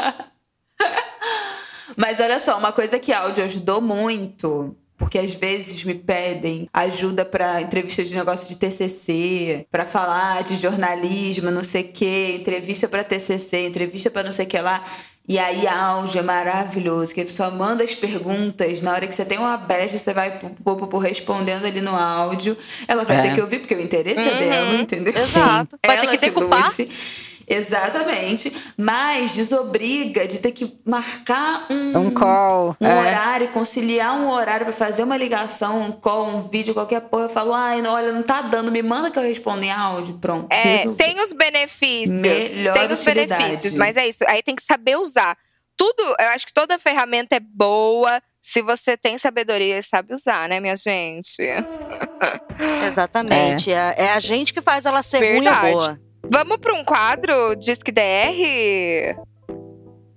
Mas olha só, uma coisa que áudio ajudou muito. Porque às vezes me pedem ajuda pra entrevista de negócio de TCC, pra falar de jornalismo, não sei o quê, entrevista pra TCC, entrevista pra não sei o que lá. E aí áudio é maravilhoso, que a pessoa manda as perguntas, na hora que você tem uma brecha, você vai respondendo ali no áudio. Ela vai
É.
ter que ouvir, porque o interesse é dela, entendeu?
Exato. Vai ter que decupar.
lute. Exatamente. Mas desobriga de ter que marcar um,
Um call,
um
é.
horário, conciliar um horário pra fazer uma ligação, um call, um vídeo, qualquer porra. Eu falo, ai, não, olha, não tá dando, me manda que eu respondo em áudio. Pronto.
É,
resolvi.
tem os benefícios.
Melhor
tem os
utilidade.
benefícios, mas é isso. Aí tem que saber usar. Tudo, eu acho que toda ferramenta é boa se você tem sabedoria e sabe usar, né, minha gente?
Exatamente. É. é a gente que faz ela ser ruim
Verdade.
ou boa.
Vamos para um quadro Disque DR?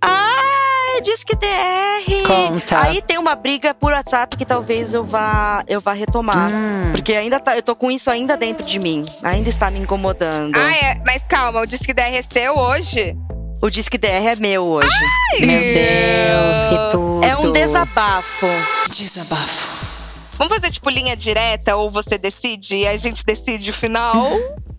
Ah, diz que DR.
Conta.
Aí tem uma briga por WhatsApp que talvez eu vá, eu vá retomar.
Hum.
Porque ainda tá, eu tô com isso ainda dentro de mim. Ainda está me incomodando.
Ah, é, mas calma, o Disque DR é seu hoje?
O Disque DR é meu hoje.
Meu Deus, que tudo.
É um desabafo.
Desabafo.
Vamos fazer tipo linha direta ou você decide e a gente decide o final?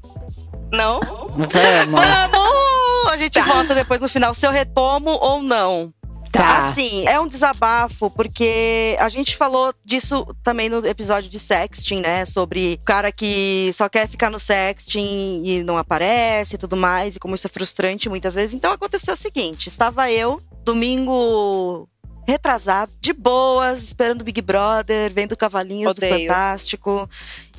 Não?
Vamos.
Vamos! A gente volta depois no final se eu retomo ou não.
Tá.
Assim, é um desabafo, porque a gente falou disso também no episódio de sexting, né? Sobre o cara que só quer ficar no sexting e não aparece e tudo mais, e como isso é frustrante muitas vezes. Então aconteceu o seguinte: estava eu, domingo retrasado, de boas, esperando Big Brother, vendo Cavalinhos do
Odeio.
Fantástico.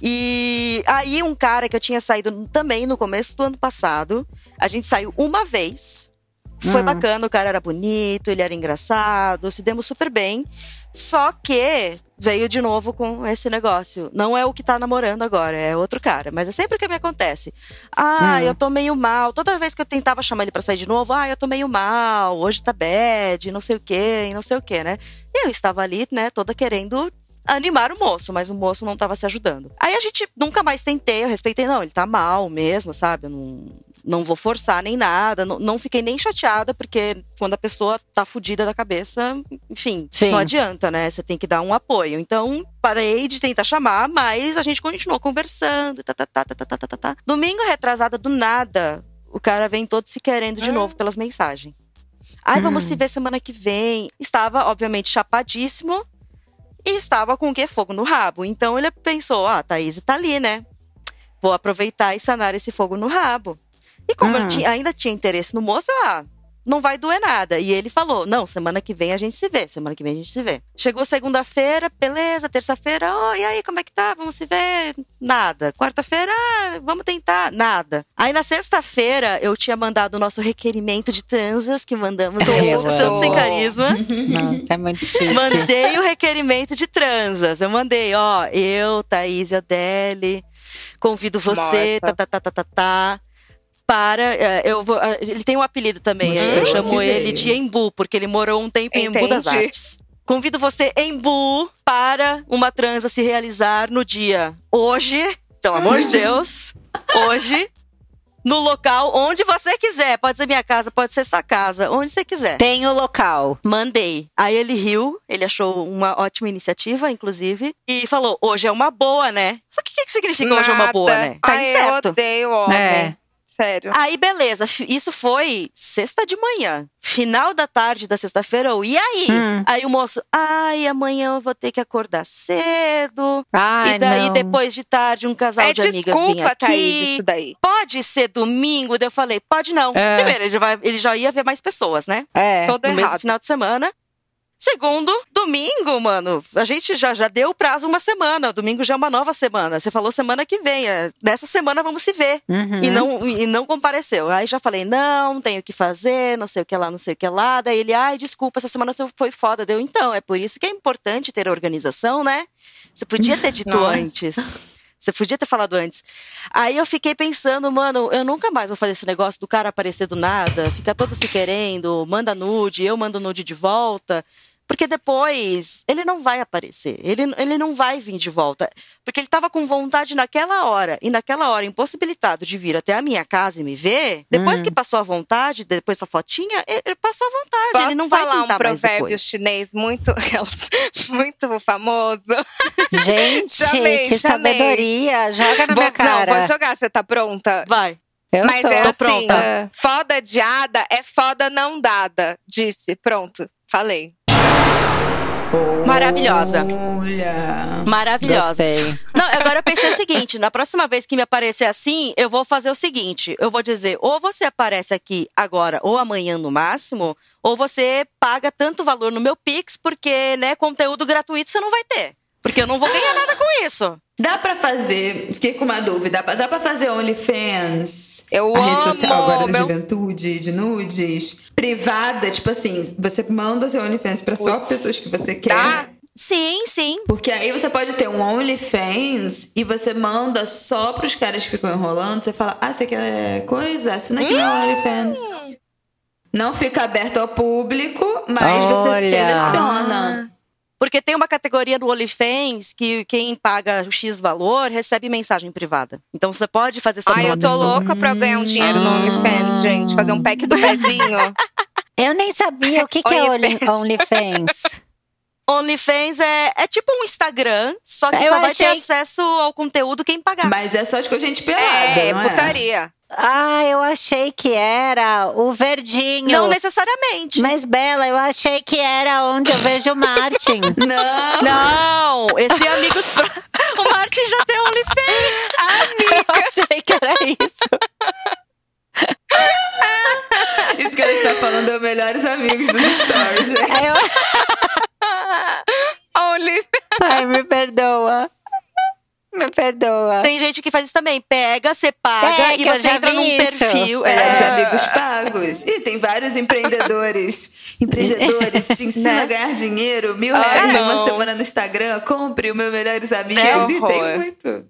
E aí, um cara que eu tinha saído também no começo do ano passado, a gente saiu uma vez. Foi
Hum.
bacana, o cara era bonito, ele era engraçado, se demos super bem. Só que veio de novo com esse negócio. Não é o que tá namorando agora, é outro cara. Mas é sempre o que me acontece. Ah,
Hum.
eu tô meio mal. Toda vez que eu tentava chamar ele pra sair de novo, ah, eu tô meio mal, hoje tá bad, não sei o quê, não sei o quê, né? E eu estava ali, né, toda querendo animar o moço, mas o moço não tava se ajudando. Aí a gente nunca mais tentei, eu respeitei, não, ele tá mal mesmo, sabe? Eu não, não vou forçar nem nada, não, não fiquei nem chateada, porque quando a pessoa tá fudida da cabeça, enfim,
Sim.
não adianta, né? Você tem que dar um apoio. Então, parei de tentar chamar, mas a gente continuou conversando, tá, tá, tá, tá, tá, tá, tá, tá, tá. Domingo retrasada, do nada, o cara vem todo se querendo de novo pelas mensagens. Ai, vamos se ver semana que vem. Estava, obviamente, chapadíssimo e estava com o quê? Fogo no rabo. Então ele pensou: ah, a Thaís tá ali, né? Vou aproveitar e sanar esse fogo no rabo. E como eu tinha- ainda tinha interesse no moço, ah, não vai doer nada. E ele falou: não, semana que vem a gente se vê, semana que vem a gente se vê. Chegou segunda-feira, beleza, terça-feira, oh, e aí, como é que tá? Vamos se ver? Nada. Quarta-feira, ah, vamos tentar? Nada. Aí na sexta-feira eu tinha mandado o nosso requerimento de transas que mandamos
Eu
no Sem. Carisma.
Nossa, é muito chique.
Mandei o requerimento de transas. Eu mandei, ó, eu, Thaís e Adele, convido você, tá,
Morta.
tá, tá, tá, tá, tá. Para, é, eu vou, ah, ele tem um apelido também,
Mostrou
eu chamo ele de Embu, porque ele morou um tempo em Embu das
Entendi.
Artes. Convido você, Embu, para uma transa se realizar no dia hoje, pelo amor de Deus, hoje, no local onde você quiser. Pode ser minha casa, pode ser sua casa, onde você quiser.
Tem o local.
Mandei. Aí ele riu, ele achou uma ótima iniciativa, inclusive, e falou: hoje é uma boa, né? Só que o que, que significa hoje é uma boa,
Nada.
né? Tá
Ai,
incerto.
eu odeio homem.
É.
Sério.
Aí, beleza. Isso foi sexta de manhã. Final da tarde da sexta-feira. eu, E aí?
Hum.
Aí o moço, ai, amanhã eu vou ter que acordar cedo.
Ai,
e daí,
não.
depois de tarde, um casal
é
de amigas vem
desculpa,
aqui.
Thaís, isso daí.
Pode ser domingo? Daí eu falei, pode não.
É.
Primeiro, ele já, vai- ele já ia ver mais pessoas, né?
É.
Todo
no mesmo
errado.
final de semana. Segundo, domingo, mano. A gente já, já deu o prazo uma semana. Domingo já é uma nova semana. Você falou semana que vem. é, Nessa semana vamos se ver.
Uhum.
E, não, e não compareceu. Aí já falei, não, tenho o que fazer, não sei o que lá, não sei o que lá. Daí ele, ai, desculpa, essa semana foi foda. Deu, então, é por isso que é importante ter organização, né? Você podia ter dito
Nossa.
antes. Você podia ter falado antes. Aí eu fiquei pensando, mano, eu nunca mais vou fazer esse negócio do cara aparecer do nada, ficar todo se querendo, manda nude, eu mando nude de volta. Porque depois ele não vai aparecer, ele, ele não vai vir de volta. Porque ele tava com vontade naquela hora, e naquela hora impossibilitado de vir até a minha casa e me ver. Depois
Hum.
que passou a vontade, depois sua fotinha, ele passou a vontade,
Posso
ele não vai
falar um
tentar mais
provérbio
depois.
chinês muito, muito famoso?
Gente,
Chamei,
que
chamei.
sabedoria. Joga na
Vou-
minha cara.
Não, vou jogar, você tá pronta?
Vai.
Eu
Mas
tô.
é
Tô
assim,
pronta.
foda de ada é foda não dada. Disse, pronto, falei.
Maravilhosa.
Olha.
Maravilhosa.
Gostei.
Não, agora eu pensei o seguinte: na próxima vez que me aparecer assim, eu vou fazer o seguinte: eu vou dizer, ou você aparece aqui agora ou amanhã no máximo, ou você paga tanto valor no meu Pix, porque, né, conteúdo gratuito você não vai ter. Porque eu não vou ganhar nada com isso.
Dá pra fazer, fiquei com uma dúvida, dá, pra fazer OnlyFans?
Eu
a rede
amo,
social agora da
meu-
juventude, de nudes, privada, tipo assim, você manda seu OnlyFans pra só
Putz.
pessoas que você quer.
Dá?
Sim, sim.
Porque aí você pode ter um OnlyFans e você manda só pros caras que ficam enrolando. Você fala, ah, você quer coisa? Assina aqui meu OnlyFans. Não fica aberto ao público, mas você
Olha.
seleciona.
Porque tem uma categoria do OnlyFans que quem paga o X valor recebe mensagem privada. Então você pode fazer sobre
Ai, eu tô
pessoa.
louca pra ganhar um dinheiro no
Ah.
OnlyFans, gente. Fazer um pack do pezinho.
Eu nem sabia o que, que é Only-
OnlyFans.
OnlyFans.
É, é tipo um Instagram, só que
Eu
só vai ter
achei-
acesso ao conteúdo quem pagar.
Mas é só de gente pelada,
é,
não é?
putaria.
Ah, eu achei que era o verdinho.
Não necessariamente.
Mas, Bela, eu achei que era onde eu vejo o Martin.
Não.
Não, esse é Amigos Pro... O Martin já tem OnlyFans.
eu achei que era isso.
Isso que a gente tá falando é o melhores amigos dos stories, gente.
Aí eu...
Only.
Ai, me perdoa. Me perdoa.
Tem gente que faz isso também. Pega, você paga
É,
e você entra num
isso.
perfil.
Melhores
É.
amigos pagos. E tem vários empreendedores. Empreendedores te ensinam
Né?
a ganhar dinheiro, mil
Ah,
reais em uma semana no Instagram. Compre o meu Melhores Amigos.
É
e
horror.
tem muito.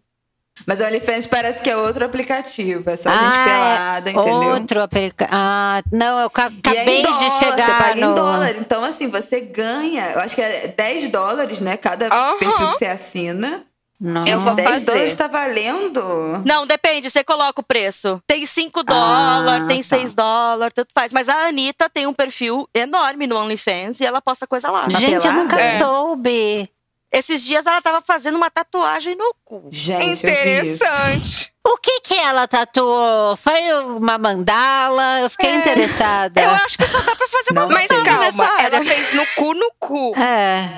Mas o OnlyFans parece que é outro aplicativo. É só gente
Ah,
pelada, entendeu?
Outro aplica... Ah, não, eu
E é
acabei
em dólar,
de
Você
chegar
paga
no...
em dólar. Então, assim, você ganha. Eu acho que é 10 dólares, né? Cada perfil que você assina.
Nossa.
Eu vou
10
fazer.
dólares tá valendo.
Não, depende, você coloca o preço. Tem 5
Ah,
dólares, tem
tá.
6 dólares, tanto faz. Mas a Anitta tem um perfil enorme no OnlyFans e ela posta coisa lá.
Tá
Gente, eu nunca
É.
soube.
Esses dias ela tava fazendo uma tatuagem no cu.
Gente, eu vi isso.
Interessante.
O que que ela tatuou? Foi uma mandala? Eu fiquei interessada.
Eu acho que só dá pra fazer uma
Não
Mas
sei.
mandala
calma,
nessa área.
ela fez no cu no cu.
É.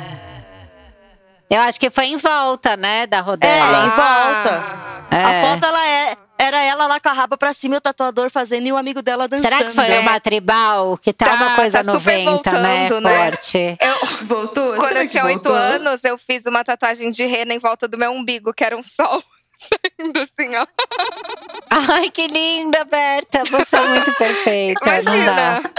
Eu acho que foi em volta, né, da
É,
rodela.
em volta.
É.
A foto, ela é. Era ela lá com a raba pra cima e o tatuador fazendo e o amigo dela dançando.
Será que foi
É.
uma tribal? Que tá,
Tá-
uma coisa
tá super
90, né?
voltando, né?
Forte.
Eu,
Voltou?
quando eu tinha oito anos, eu fiz uma tatuagem de rena em volta do meu umbigo, que era um sol saindo assim, ó.
Ai, que linda, Berta. Você é muito perfeita. Não dá.
Imagina.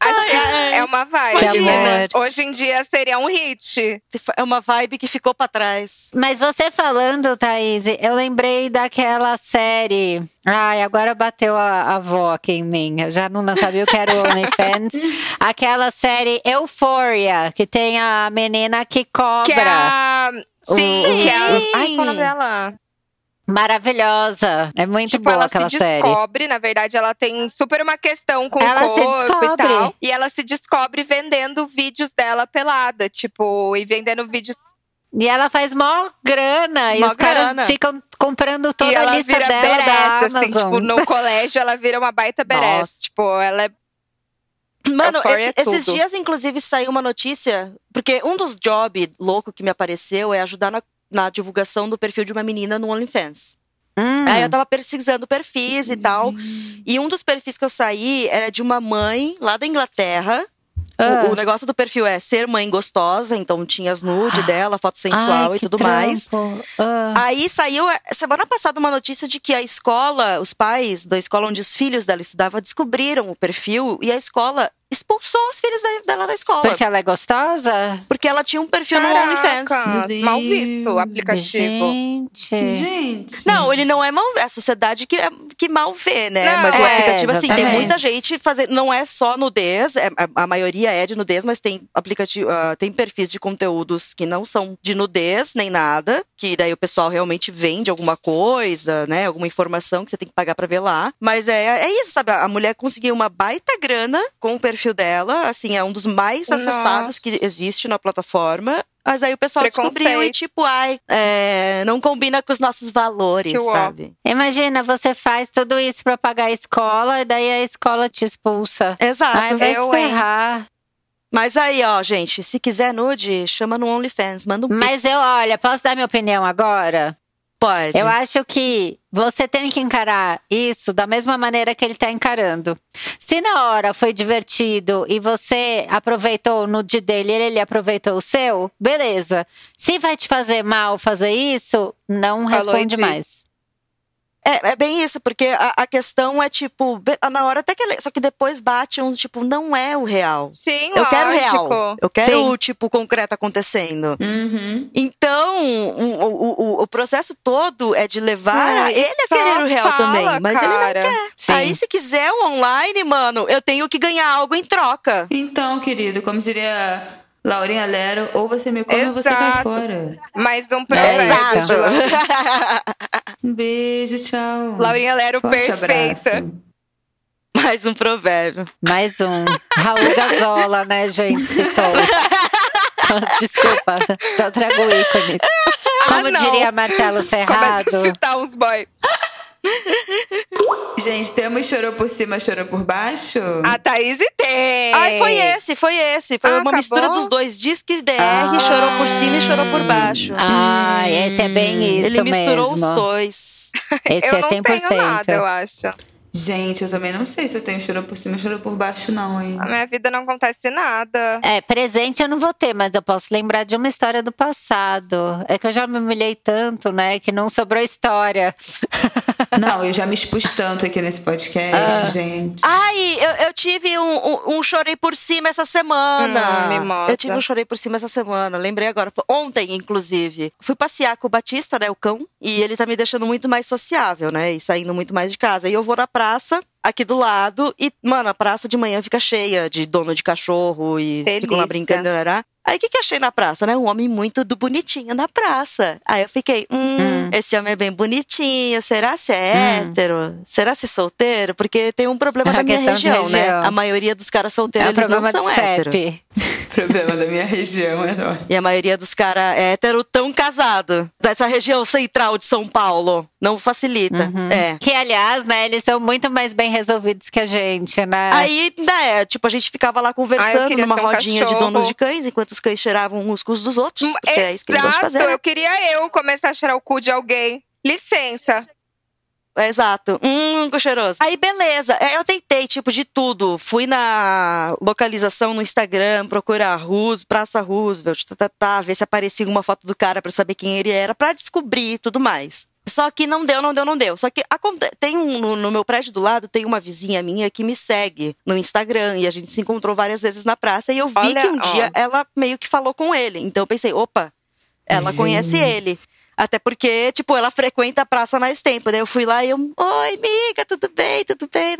Acho que é, uma vibe.
Que
né? Hoje em dia seria um hit.
É uma vibe que ficou pra trás.
Mas você falando, Thaís, eu lembrei daquela série. Ai, agora bateu a, a avó aqui em mim. Eu já não sabia o que era o OnlyFans. Aquela série Euphoria, que tem a menina que cobra.
Que é a. Sim,
Sim.
que é a. Ai, qual é o nome dela?
Maravilhosa. É muito
tipo,
boa
ela
aquela
se
série.
descobre, na verdade, ela tem super uma questão com
Ela
o
se
corpo e
descobre.
tal. E ela se descobre vendendo vídeos dela pelada, tipo, e vendendo vídeos.
E ela faz mó grana. e
Mó
os caras
grana.
ficam comprando toda
e
a
ela
lista
vira
dela da
badass, assim,
Amazon.
tipo, no colégio ela vira uma baita badass. Tipo, ela é.
Mano, esse-
é
esses dias, inclusive, saiu uma notícia, porque um dos jobs louco que me apareceu é ajudar na, na divulgação do perfil de uma menina no OnlyFans.
Hum.
Aí eu tava pesquisando perfis e tal. E um dos perfis que eu saí era de uma mãe lá da Inglaterra.
Ah.
O, o negócio do perfil é ser mãe gostosa, então tinha as nude dela, foto sensual
Ai,
e tudo mais.
trampo. Ah.
Aí saiu eh, semana passada uma notícia de que a escola, os pais da escola onde os filhos dela estudavam, descobriram o perfil e a escola expulsou os filhos da- dela da escola.
Porque ela é gostosa?
Porque ela tinha um perfil no OnlyFans.
Caraca, mal visto o aplicativo.
Gente.
Gente.
Não, ele não é mal. É a sociedade que, é- que mal vê, né?
Não,
mas o
é,
aplicativo, assim, tem
exatamente.
muita gente fazendo. Não é só nudez, é- a, maioria é de nudez, mas tem aplicativo, ah, tem perfis de conteúdos que não são de nudez nem nada. Que daí o pessoal realmente vende alguma coisa, né? Alguma informação que você tem que pagar pra ver lá. Mas é, é isso, sabe? A mulher conseguiu uma baita grana com o perfil dela. Assim, é um dos mais acessados que existe na plataforma. Mas aí o pessoal descobriu e, tipo, ai, é, não combina com os nossos valores,
Que uó.
sabe?
Imagina, você faz tudo isso pra pagar a escola e daí a escola te expulsa.
Exato.
Ai, vai se
Eu, hein?
ferrar.
Mas aí, ó, gente, se quiser nude, chama no OnlyFans, manda um
Mas
pix.
eu, olha, posso dar minha opinião agora?
Pode.
Eu acho que você tem que encarar isso da mesma maneira que ele tá encarando. Se na hora foi divertido e você aproveitou no dia dele e ele aproveitou o seu, beleza. Se vai te fazer mal fazer isso, não
Falou
responde mais.
É, é bem isso, porque a, a questão é, tipo, na hora até que ele... Só que depois bate um, tipo, não é o real.
Sim,
Eu quero
lógico.
real. Eu quero,
Sim.
tipo, concreto acontecendo.
Uhum.
Então, o, o, o, o processo todo é de levar
Ai,
ele a querer o real
fala,
também. Mas ele não
cara.
quer.
Sim.
Aí, se quiser o online, mano, eu tenho que ganhar algo em troca.
Então, querido, como diria Laurinha Lero, ou você me come ou você vai
Exato.
fora.
Mais um provérbio.
exato.
Um beijo, tchau.
Laurinha Lero
Forte
perfeita.
abraço.
Mais um provérbio.
Mais um. Raul Gazola, né, gente? Citou. Desculpa, só trago ícones. Como
Ah,
diria Marcelo
Começa
Serrado.
a citar os boys.
Gente, temos chorou por cima, chorou por baixo?
A Thaís tem.
Ai, foi esse, foi esse. Foi
Ah,
uma
acabou?
mistura dos dois. Diz que DR
Ah.
chorou por cima e chorou por baixo.
Ah, esse é bem isso
Ele misturou
mesmo.
os dois.
Esse
eu
é
não
100%.
tenho nada, eu acho.
Gente, eu também não sei se eu tenho chorou por cima, chorou por baixo, não, hein?
Na minha vida não acontece nada.
É, presente eu não vou ter, mas eu posso lembrar de uma história do passado. É que eu já me humilhei tanto, né, que não sobrou história.
Não, eu já me expus tanto aqui nesse podcast,
Ah.
gente.
Ai, eu, eu tive um, um, um chorei por cima essa semana.
Hum, me mostra.
Eu tive um chorei por cima essa semana. Lembrei agora. Foi ontem, inclusive. Fui passear com o Batista, né, o cão. E ele tá me deixando muito mais sociável, né? E saindo muito mais de casa. E eu vou na praça. Aqui do lado, e, mano, a praça de manhã fica cheia de dono de cachorro e ficam lá brincando. Larará. Aí o que, que achei na praça, né? Um homem muito do bonitinho na praça. Aí eu fiquei, hum, esse homem é bem bonitinho. Será se é hétero? Será se é solteiro? Porque tem um problema
A
da minha
de
região, né?
região.
A maioria dos caras solteiros,
é
eles não são héteros.
Problema da minha região, é nóis.
E a maioria dos caras hétero tão casado. Dessa região central de São Paulo. Não facilita.
Uhum.
É.
Que, aliás, né, eles são muito mais bem resolvidos que a gente, né?
Aí, né, tipo, a gente ficava lá
Ah,
conversando
queria
numa
um
rodinha de donos de cães, enquanto os cães cheiravam uns com os dos outros. Porque é isso que eles gostam de
Exato,
fazer.
eu queria eu começar a cheirar o cu de alguém. Licença.
Exato. Hum, cheiroso. Aí, beleza. É, Eu tentei, tipo, de tudo. Fui na localização no Instagram, procurar Rus, Praça Roosevelt, tá, tá, tá, ver se aparecia uma foto do cara pra saber quem ele era, pra descobrir e tudo mais. Só que não deu, não deu, não deu. Só que tem um, no, no meu prédio do lado, tem uma vizinha minha que me segue no Instagram e a gente se encontrou várias vezes na praça e eu vi
Olha,
que um
ó.
dia ela meio que falou com ele. Então eu pensei, opa, ela conhece ele. Até porque, tipo, ela frequenta a praça há mais tempo. Daí eu fui lá e eu, oi, amiga, tudo bem, tudo bem?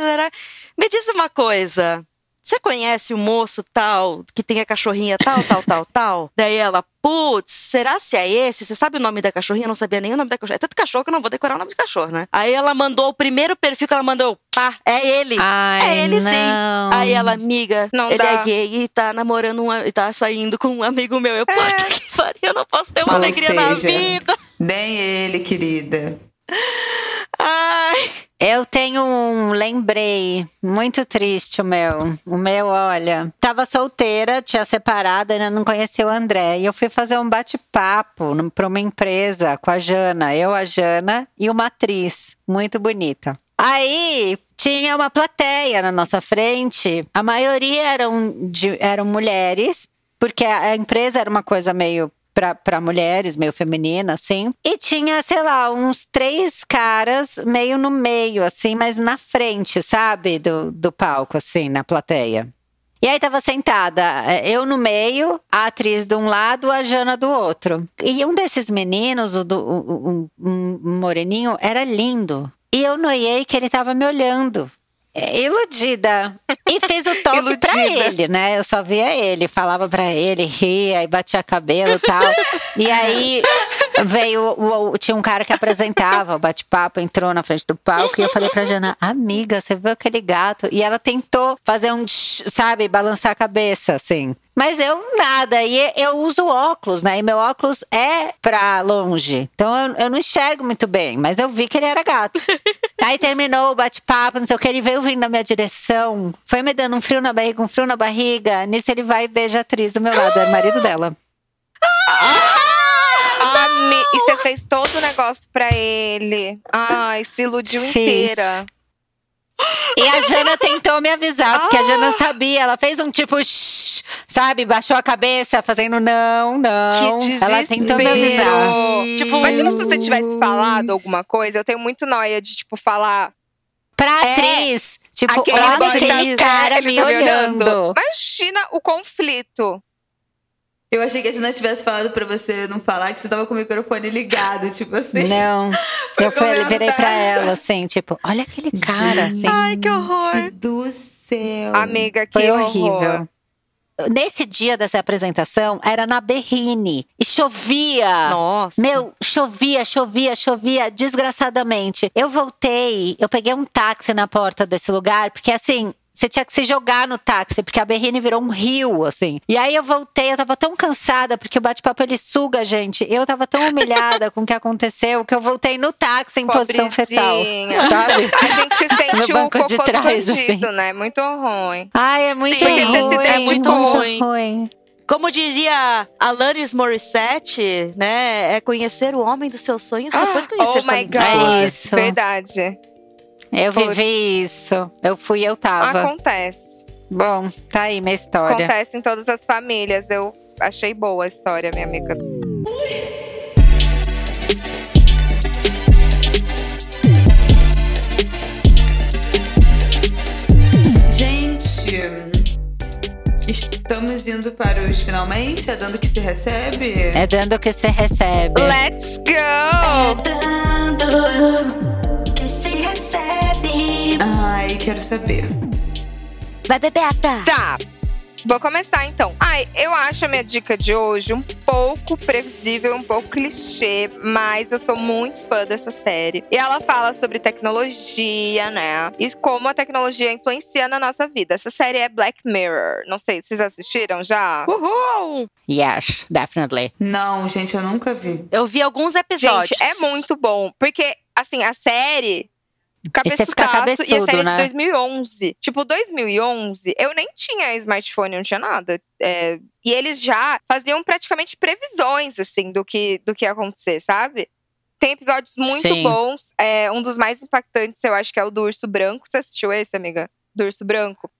Me diz uma coisa. Você conhece o moço tal, que tem a cachorrinha tal, tal, tal, tal? Daí ela, putz, será se é esse? Você sabe o nome da cachorrinha? Eu não sabia nem o nome da cachorra. É tanto cachorro que eu não vou decorar o nome de cachorro, né? Aí ela mandou o primeiro perfil que ela mandou, pá, é ele.
Ai,
é ele
não.
sim. Aí ela, amiga,
Não
ele
dá.
é gay e tá namorando um, e tá saindo com um amigo meu. Eu, puta que pariu, eu não posso ter uma
Ou
alegria na
seja,
vida.
Nem ele, querida.
Ai.
Eu tenho um lembrei muito triste o meu. O meu, olha, tava solteira, tinha separado, ainda não conhecia o André. E eu fui fazer um bate-papo pra uma empresa com a Jana. Eu, a Jana e uma atriz muito bonita. Aí tinha uma plateia na nossa frente. A maioria eram, de- eram mulheres, porque a empresa era uma coisa meio pra mulheres, meio feminina, assim. E tinha, sei lá, uns três caras meio no meio, assim, mas na frente, sabe? Do, do palco, assim, na plateia. E aí tava sentada, eh, eu no meio, a atriz de um lado, a Jana do outro. E um desses meninos, o do, o- o- moreninho, era lindo. E eu noiei que ele tava me olhando. É, Iludida. E fiz o toque pra ele, né? Eu só via ele, falava pra ele, ria e batia cabelo e tal. E aí veio, o- tinha um cara que apresentava o bate-papo, entrou na frente do palco e eu falei pra Jana, amiga, você viu aquele gato? E ela tentou fazer um, sabe, balançar a cabeça, assim. Mas eu nada, e eu uso óculos, né? E meu óculos é pra longe. Então eu, eu não enxergo muito bem, mas eu vi que ele era gato. Aí terminou o bate-papo, não sei o que, ele veio vindo na minha direção. Foi me dando um frio na barriga, um frio na barriga. Nisso ele vai e beija a atriz do meu lado, era o marido dela.
Ami- E você fez todo o negócio pra ele. Ai, se iludiu
Fiz.
inteira.
E a Jana tentou me avisar, porque a Jana sabia. Ela fez um tipo, shh, sabe? Baixou a cabeça, fazendo não, não.
Que
Ela tentou me
desespero.
avisar.
Tipo, imagina se você tivesse falado alguma coisa. Eu tenho muito noia de, tipo, falar.
Pra
É,
atriz, tipo,
Aquele
olha aquele
tá-
cara
ele
me
tá
olhando.
Imagina o conflito.
Eu achei que a Jana tivesse falado pra você não falar que você tava com o microfone ligado, tipo assim.
Não. Eu falei, virei pra ela, assim, tipo, olha aquele cara, assim.
Ai, que horror.
Do céu.
Amiga, que
Foi
horror.
horrível. Nesse dia dessa apresentação, era na Berrine. E chovia.
Nossa.
Meu, chovia, chovia, chovia desgraçadamente. Eu voltei, eu peguei um táxi na porta desse lugar, porque assim. Você tinha que se jogar no táxi, porque a Berrine virou um rio, assim. E aí eu voltei, eu tava tão cansada, porque o bate-papo ele suga, gente. Eu tava tão humilhada com o que aconteceu, que eu voltei no táxi em posição fetal.
Pobrezinha.
Sabe?
A gente se sente
No
o
banco
cocô
de trás,
bandido,
assim.
né? Muito ruim.
Ai, é muito
Sim.
ruim.
É muito ruim.
ruim.
Como diria Alanis Morissette, né? É conhecer o homem dos seus sonhos e depois conhecer
oh my. God.
É isso.
Verdade.
Eu
Putz.
vivi isso. Eu fui, eu tava.
Acontece.
Bom, tá aí minha história.
Acontece em todas as famílias. Eu achei boa a história, minha amiga.
Gente, estamos indo para os finalmente? É dando que se recebe?
É dando o que você recebe.
Let's go!
se recebe.
Ai, quero saber.
Vai, Bebeta.
Tá. Vou começar então. Ai, eu acho a minha dica de hoje um pouco previsível, um pouco clichê, mas eu sou muito fã dessa série. E ela fala sobre tecnologia, né? E como a tecnologia influencia na nossa vida. Essa série é Black Mirror. Não sei, vocês assistiram já?
Uhul!
Yes, definitely.
Não, gente, eu nunca vi.
Eu vi alguns episódios.
Gente, é muito bom. Porque, assim, a série.
E você fica
Cabeçudaço, e a
cabeçudo,
série é
né?
de 2011. Tipo, 2011, eu nem tinha smartphone, não tinha nada. É, e eles já faziam praticamente previsões, assim, do que, do que ia acontecer, sabe? Tem episódios muito
Sim.
bons. É, um dos mais impactantes, eu acho que é o do Urso Branco. Você assistiu esse, amiga? Do Urso Branco?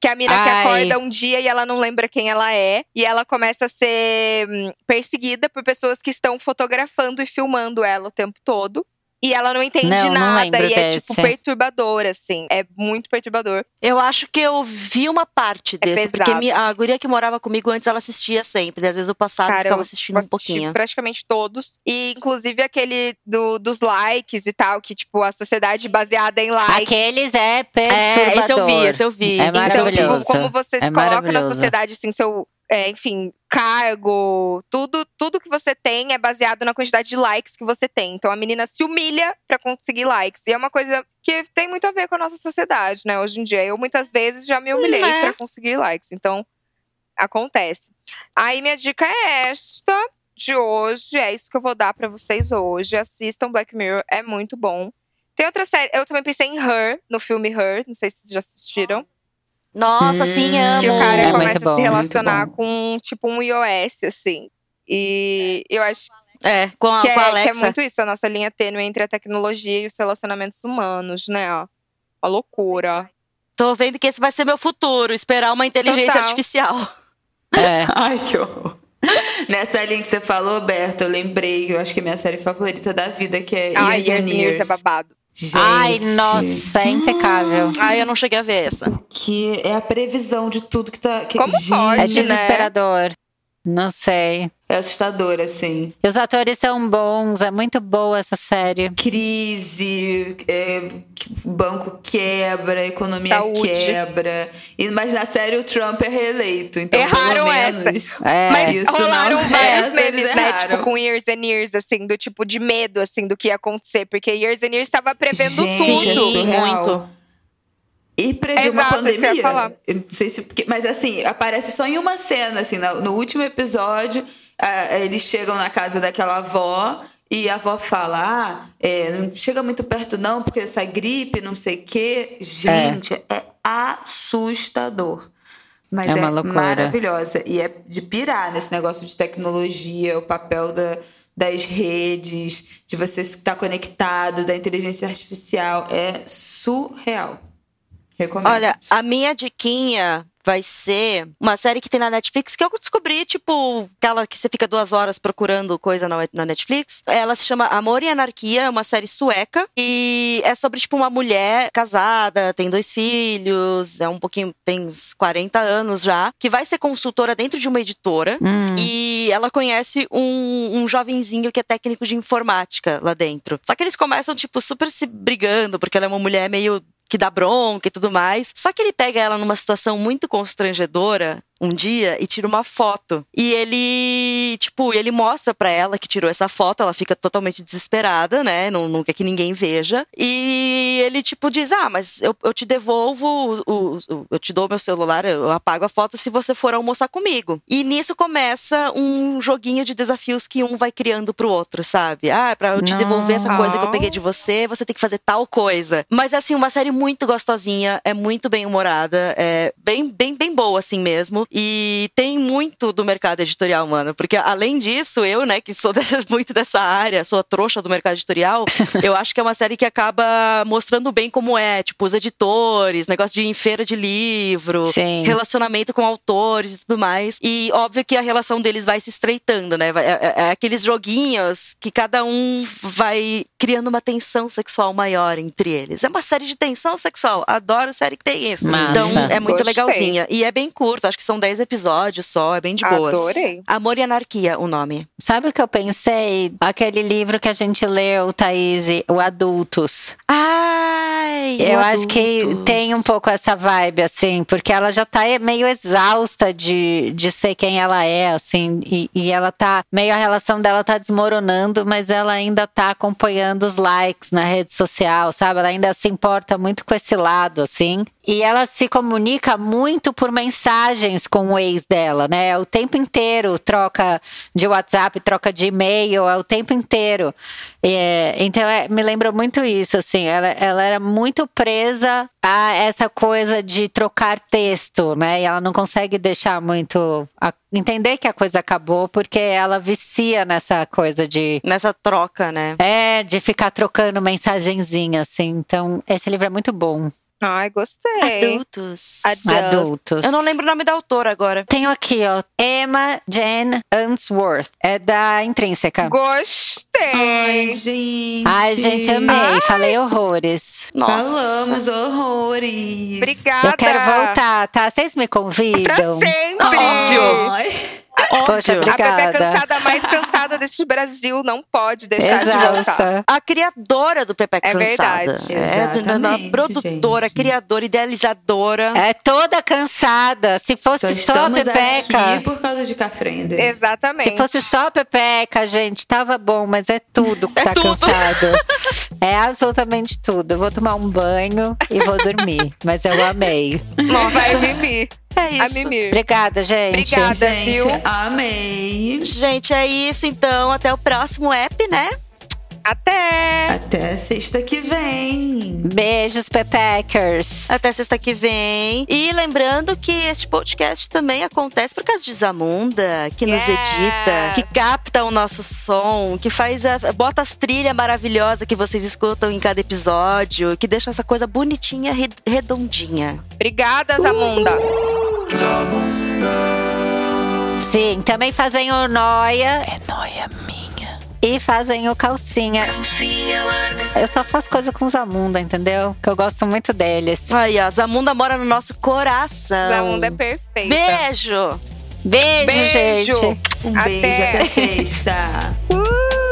Que a mina que
Ai.
acorda um dia e ela não lembra quem ela é. E ela começa a ser hum, perseguida por pessoas que estão fotografando e filmando ela o tempo todo. E ela não entende
Não, não
nada.
lembro
e é, tipo,
desse.
perturbador, assim. É muito perturbador.
Eu acho que eu vi uma parte
É
desse, porque
pesado.
mi- a guria que morava comigo antes, ela assistia sempre. Às vezes eu passava e
Cara,
ficava
eu
assistindo um
assisti
pouquinho.
praticamente todos. E, inclusive, aquele do, dos likes e tal, que, tipo, a sociedade baseada em likes.
Aqueles é
É,
perturbador.
esse eu vi, esse eu vi.
É
Então,
maravilhoso.
tipo, como você se
É
coloca na sociedade, assim, seu, é, enfim, cargo, tudo, tudo que você tem é baseado na quantidade de likes que você tem. Então a menina se humilha pra conseguir likes. E é uma coisa que tem muito a ver com a nossa sociedade, né? Hoje em dia. Eu muitas vezes já me humilhei
é.
pra conseguir likes. Então, acontece. Aí minha dica é esta de hoje. É isso que eu vou dar pra vocês hoje. Assistam Black Mirror, é muito bom. Tem outra série, eu também pensei em Her, no filme Her, não sei se vocês já assistiram.
Nossa, sim,
Hum,
amo.
Que o cara
É
começa a se relacionar com, tipo, um iOS, assim. E eu acho
É, com a,
que é,
com a
que
Alexa.
é muito isso, a nossa linha tênue entre a tecnologia e os relacionamentos humanos, né? Ó. Uma loucura.
Tô vendo que esse vai ser meu futuro, esperar uma inteligência
Total.
artificial.
É.
Ai, que horror. Nessa linha que você falou, Berta, eu lembrei, eu acho que é minha série favorita da vida, que é
Ai,
Years and
Years
Years.
é babado.
Gente,
Ai, nossa, é impecável.
Ai, eu não cheguei a ver essa.
Que é a previsão de tudo que tá. Que,
Como
gente,
pode,
É
né?
Não sei.
É assustador, assim.
E os atores são bons, é muito boa essa série.
Crise, é, banco quebra, economia
Saúde.
quebra. E, mas na série o Trump é reeleito. Então,
Erraram
pelo
essa.
menos,
É.
Mas
isso
rolaram
não-
vários
eles
memes, né? Tipo, com Years and Years, assim, do tipo de medo, assim, do que ia acontecer. Porque Years and Years estava prevendo
Gente, é
tudo.
surreal.
muito.
E previu uma
Exato, isso que eu
pandemia.
falar.
Eu não sei se. porque- mas assim, aparece só em uma cena, assim, no, no último episódio, eles chegam na casa daquela avó. E a avó fala: ah, é, não chega muito perto, não, porque essa gripe, não sei o quê. Gente, é, assustador. Mas
É
é, maravilhosa. E é de pirar nesse negócio de tecnologia, o papel da, das redes, de você estar conectado, da inteligência artificial. É surreal. Recomendo.
Olha, a minha diquinha vai ser uma série que tem na Netflix que eu descobri, tipo, aquela que você fica duas horas procurando coisa na, Netflix. Ela se chama Amor e Anarquia, é uma série sueca e é sobre, tipo, uma mulher casada, tem dois filhos, é um pouquinho, tem uns 40 anos já, que vai ser consultora dentro de uma editora
Hum.
e ela conhece um, um jovenzinho que é técnico de informática lá dentro. Só que eles começam, tipo, super se brigando, porque ela é uma mulher meio que dá bronca e tudo mais. Só que ele pega ela numa situação muito constrangedora um dia e tira uma foto. E ele, tipo, ele mostra pra ela que tirou essa foto, ela fica totalmente desesperada, né? Não, não quer que ninguém veja. E ele, tipo, diz: Ah, mas eu, eu te devolvo, o, o- eu te dou meu celular, eu apago a foto se você for almoçar comigo. E nisso começa um joguinho de desafios que um vai criando pro outro, sabe? Ah, pra eu te devolver essa coisa que eu peguei de você, você tem que fazer tal coisa. Mas é assim, uma série muito gostosinha, é muito bem humorada, é bem, bem, bem boa assim mesmo. E tem muito do mercado editorial, mano. Porque além disso, eu, né, que sou muito dessa área, sou a trouxa do mercado editorial, eu acho que é uma série que acaba mostrando bem como é, tipo, os editores, negócio de feira de livro,
Sim.
relacionamento com autores e tudo mais. E óbvio que a relação deles vai se estreitando, né? É, é- é aqueles joguinhos que cada um vai criando uma tensão sexual maior entre eles. É uma série de tensão sexual. Adoro série que tem isso.
Massa.
Então é muito
Gostei.
legalzinha. E é bem curto, acho que são 10 episódios só, é bem de boas.
Adorei.
Amor e Anarquia, o nome.
Sabe o que eu pensei? Aquele livro que a gente leu, Thaís, o Adultos. Eu acho que tem um pouco essa vibe, assim, porque ela já tá meio exausta de, de ser quem ela é, assim, e, e ela tá. Meio a relação dela tá desmoronando, mas ela ainda tá acompanhando os likes na rede social, sabe? Ela ainda se importa muito com esse lado, assim. E ela se comunica muito por mensagens com o ex dela, né? O tempo inteiro, troca de WhatsApp, troca de e-mail, é o tempo inteiro. É, então, é, me lembrou muito isso, assim. Ela, ela era muito presa a essa coisa de trocar texto, né? E ela não consegue deixar muito. a- entender que a coisa acabou, porque ela vicia nessa coisa de.
Nessa troca, né?
É, de ficar trocando mensagenzinha, assim. Então, esse livro é muito bom.
Ai, gostei.
Adultos.
Adultos.
Eu não lembro o nome da autora agora.
Tenho aqui, ó. Emma Jane Unsworth. É da Intrínseca.
Gostei.
Ai, gente.
Ai, gente, amei. Falei horrores.
Nossa.
Falamos horrores.
Obrigada.
Eu quero voltar, tá? Vocês me convidam?
Pra sempre.
Óbvio.
Ai.
Poxa,
Óbvio.
A Pepe
obrigada.
cansada mais cansada desse Brasil não pode deixar de voltar.
Exausta.
A criadora do Pepe
É
Cansada.
verdade.
É, do- da- da
Exatamente,
produtora,
gente.
criadora, idealizadora.
É toda cansada. Se fosse só, a
estamos
Pepeca.
aqui por causa de Cafrender.
Exatamente.
Se fosse só a Pepeca, gente, tava bom, mas é tudo que
É
tá
tudo.
cansado. É absolutamente tudo. Eu vou tomar um banho e vou dormir. mas eu amei.
Vai mimir.
É
A
isso.
mimir.
Obrigada, gente.
Obrigada,
Gente,
viu?
amei.
Gente, é isso então. Até o próximo app, né?
Até!
Até sexta que vem.
Beijos, Pepeckers.
Até sexta que vem. E lembrando que este podcast também acontece por causa de Zamunda, que nos
Yes.
edita, que capta o nosso som, que faz a, bota as trilhas maravilhosas que vocês escutam em cada episódio, que deixa essa coisa bonitinha, re- redondinha.
Obrigada, Zamunda.
Sim, também fazem o Noia. É Noia minha. E fazem o Calcinha. Eu só faço coisa com Zamunda, entendeu? Que eu gosto muito deles.
Aí, ó, Zamunda mora no nosso coração.
Zamunda é perfeita.
Beijo!
Beijo,
Beijo.
gente.
Um
Até.
beijo, até sexta.
Uh!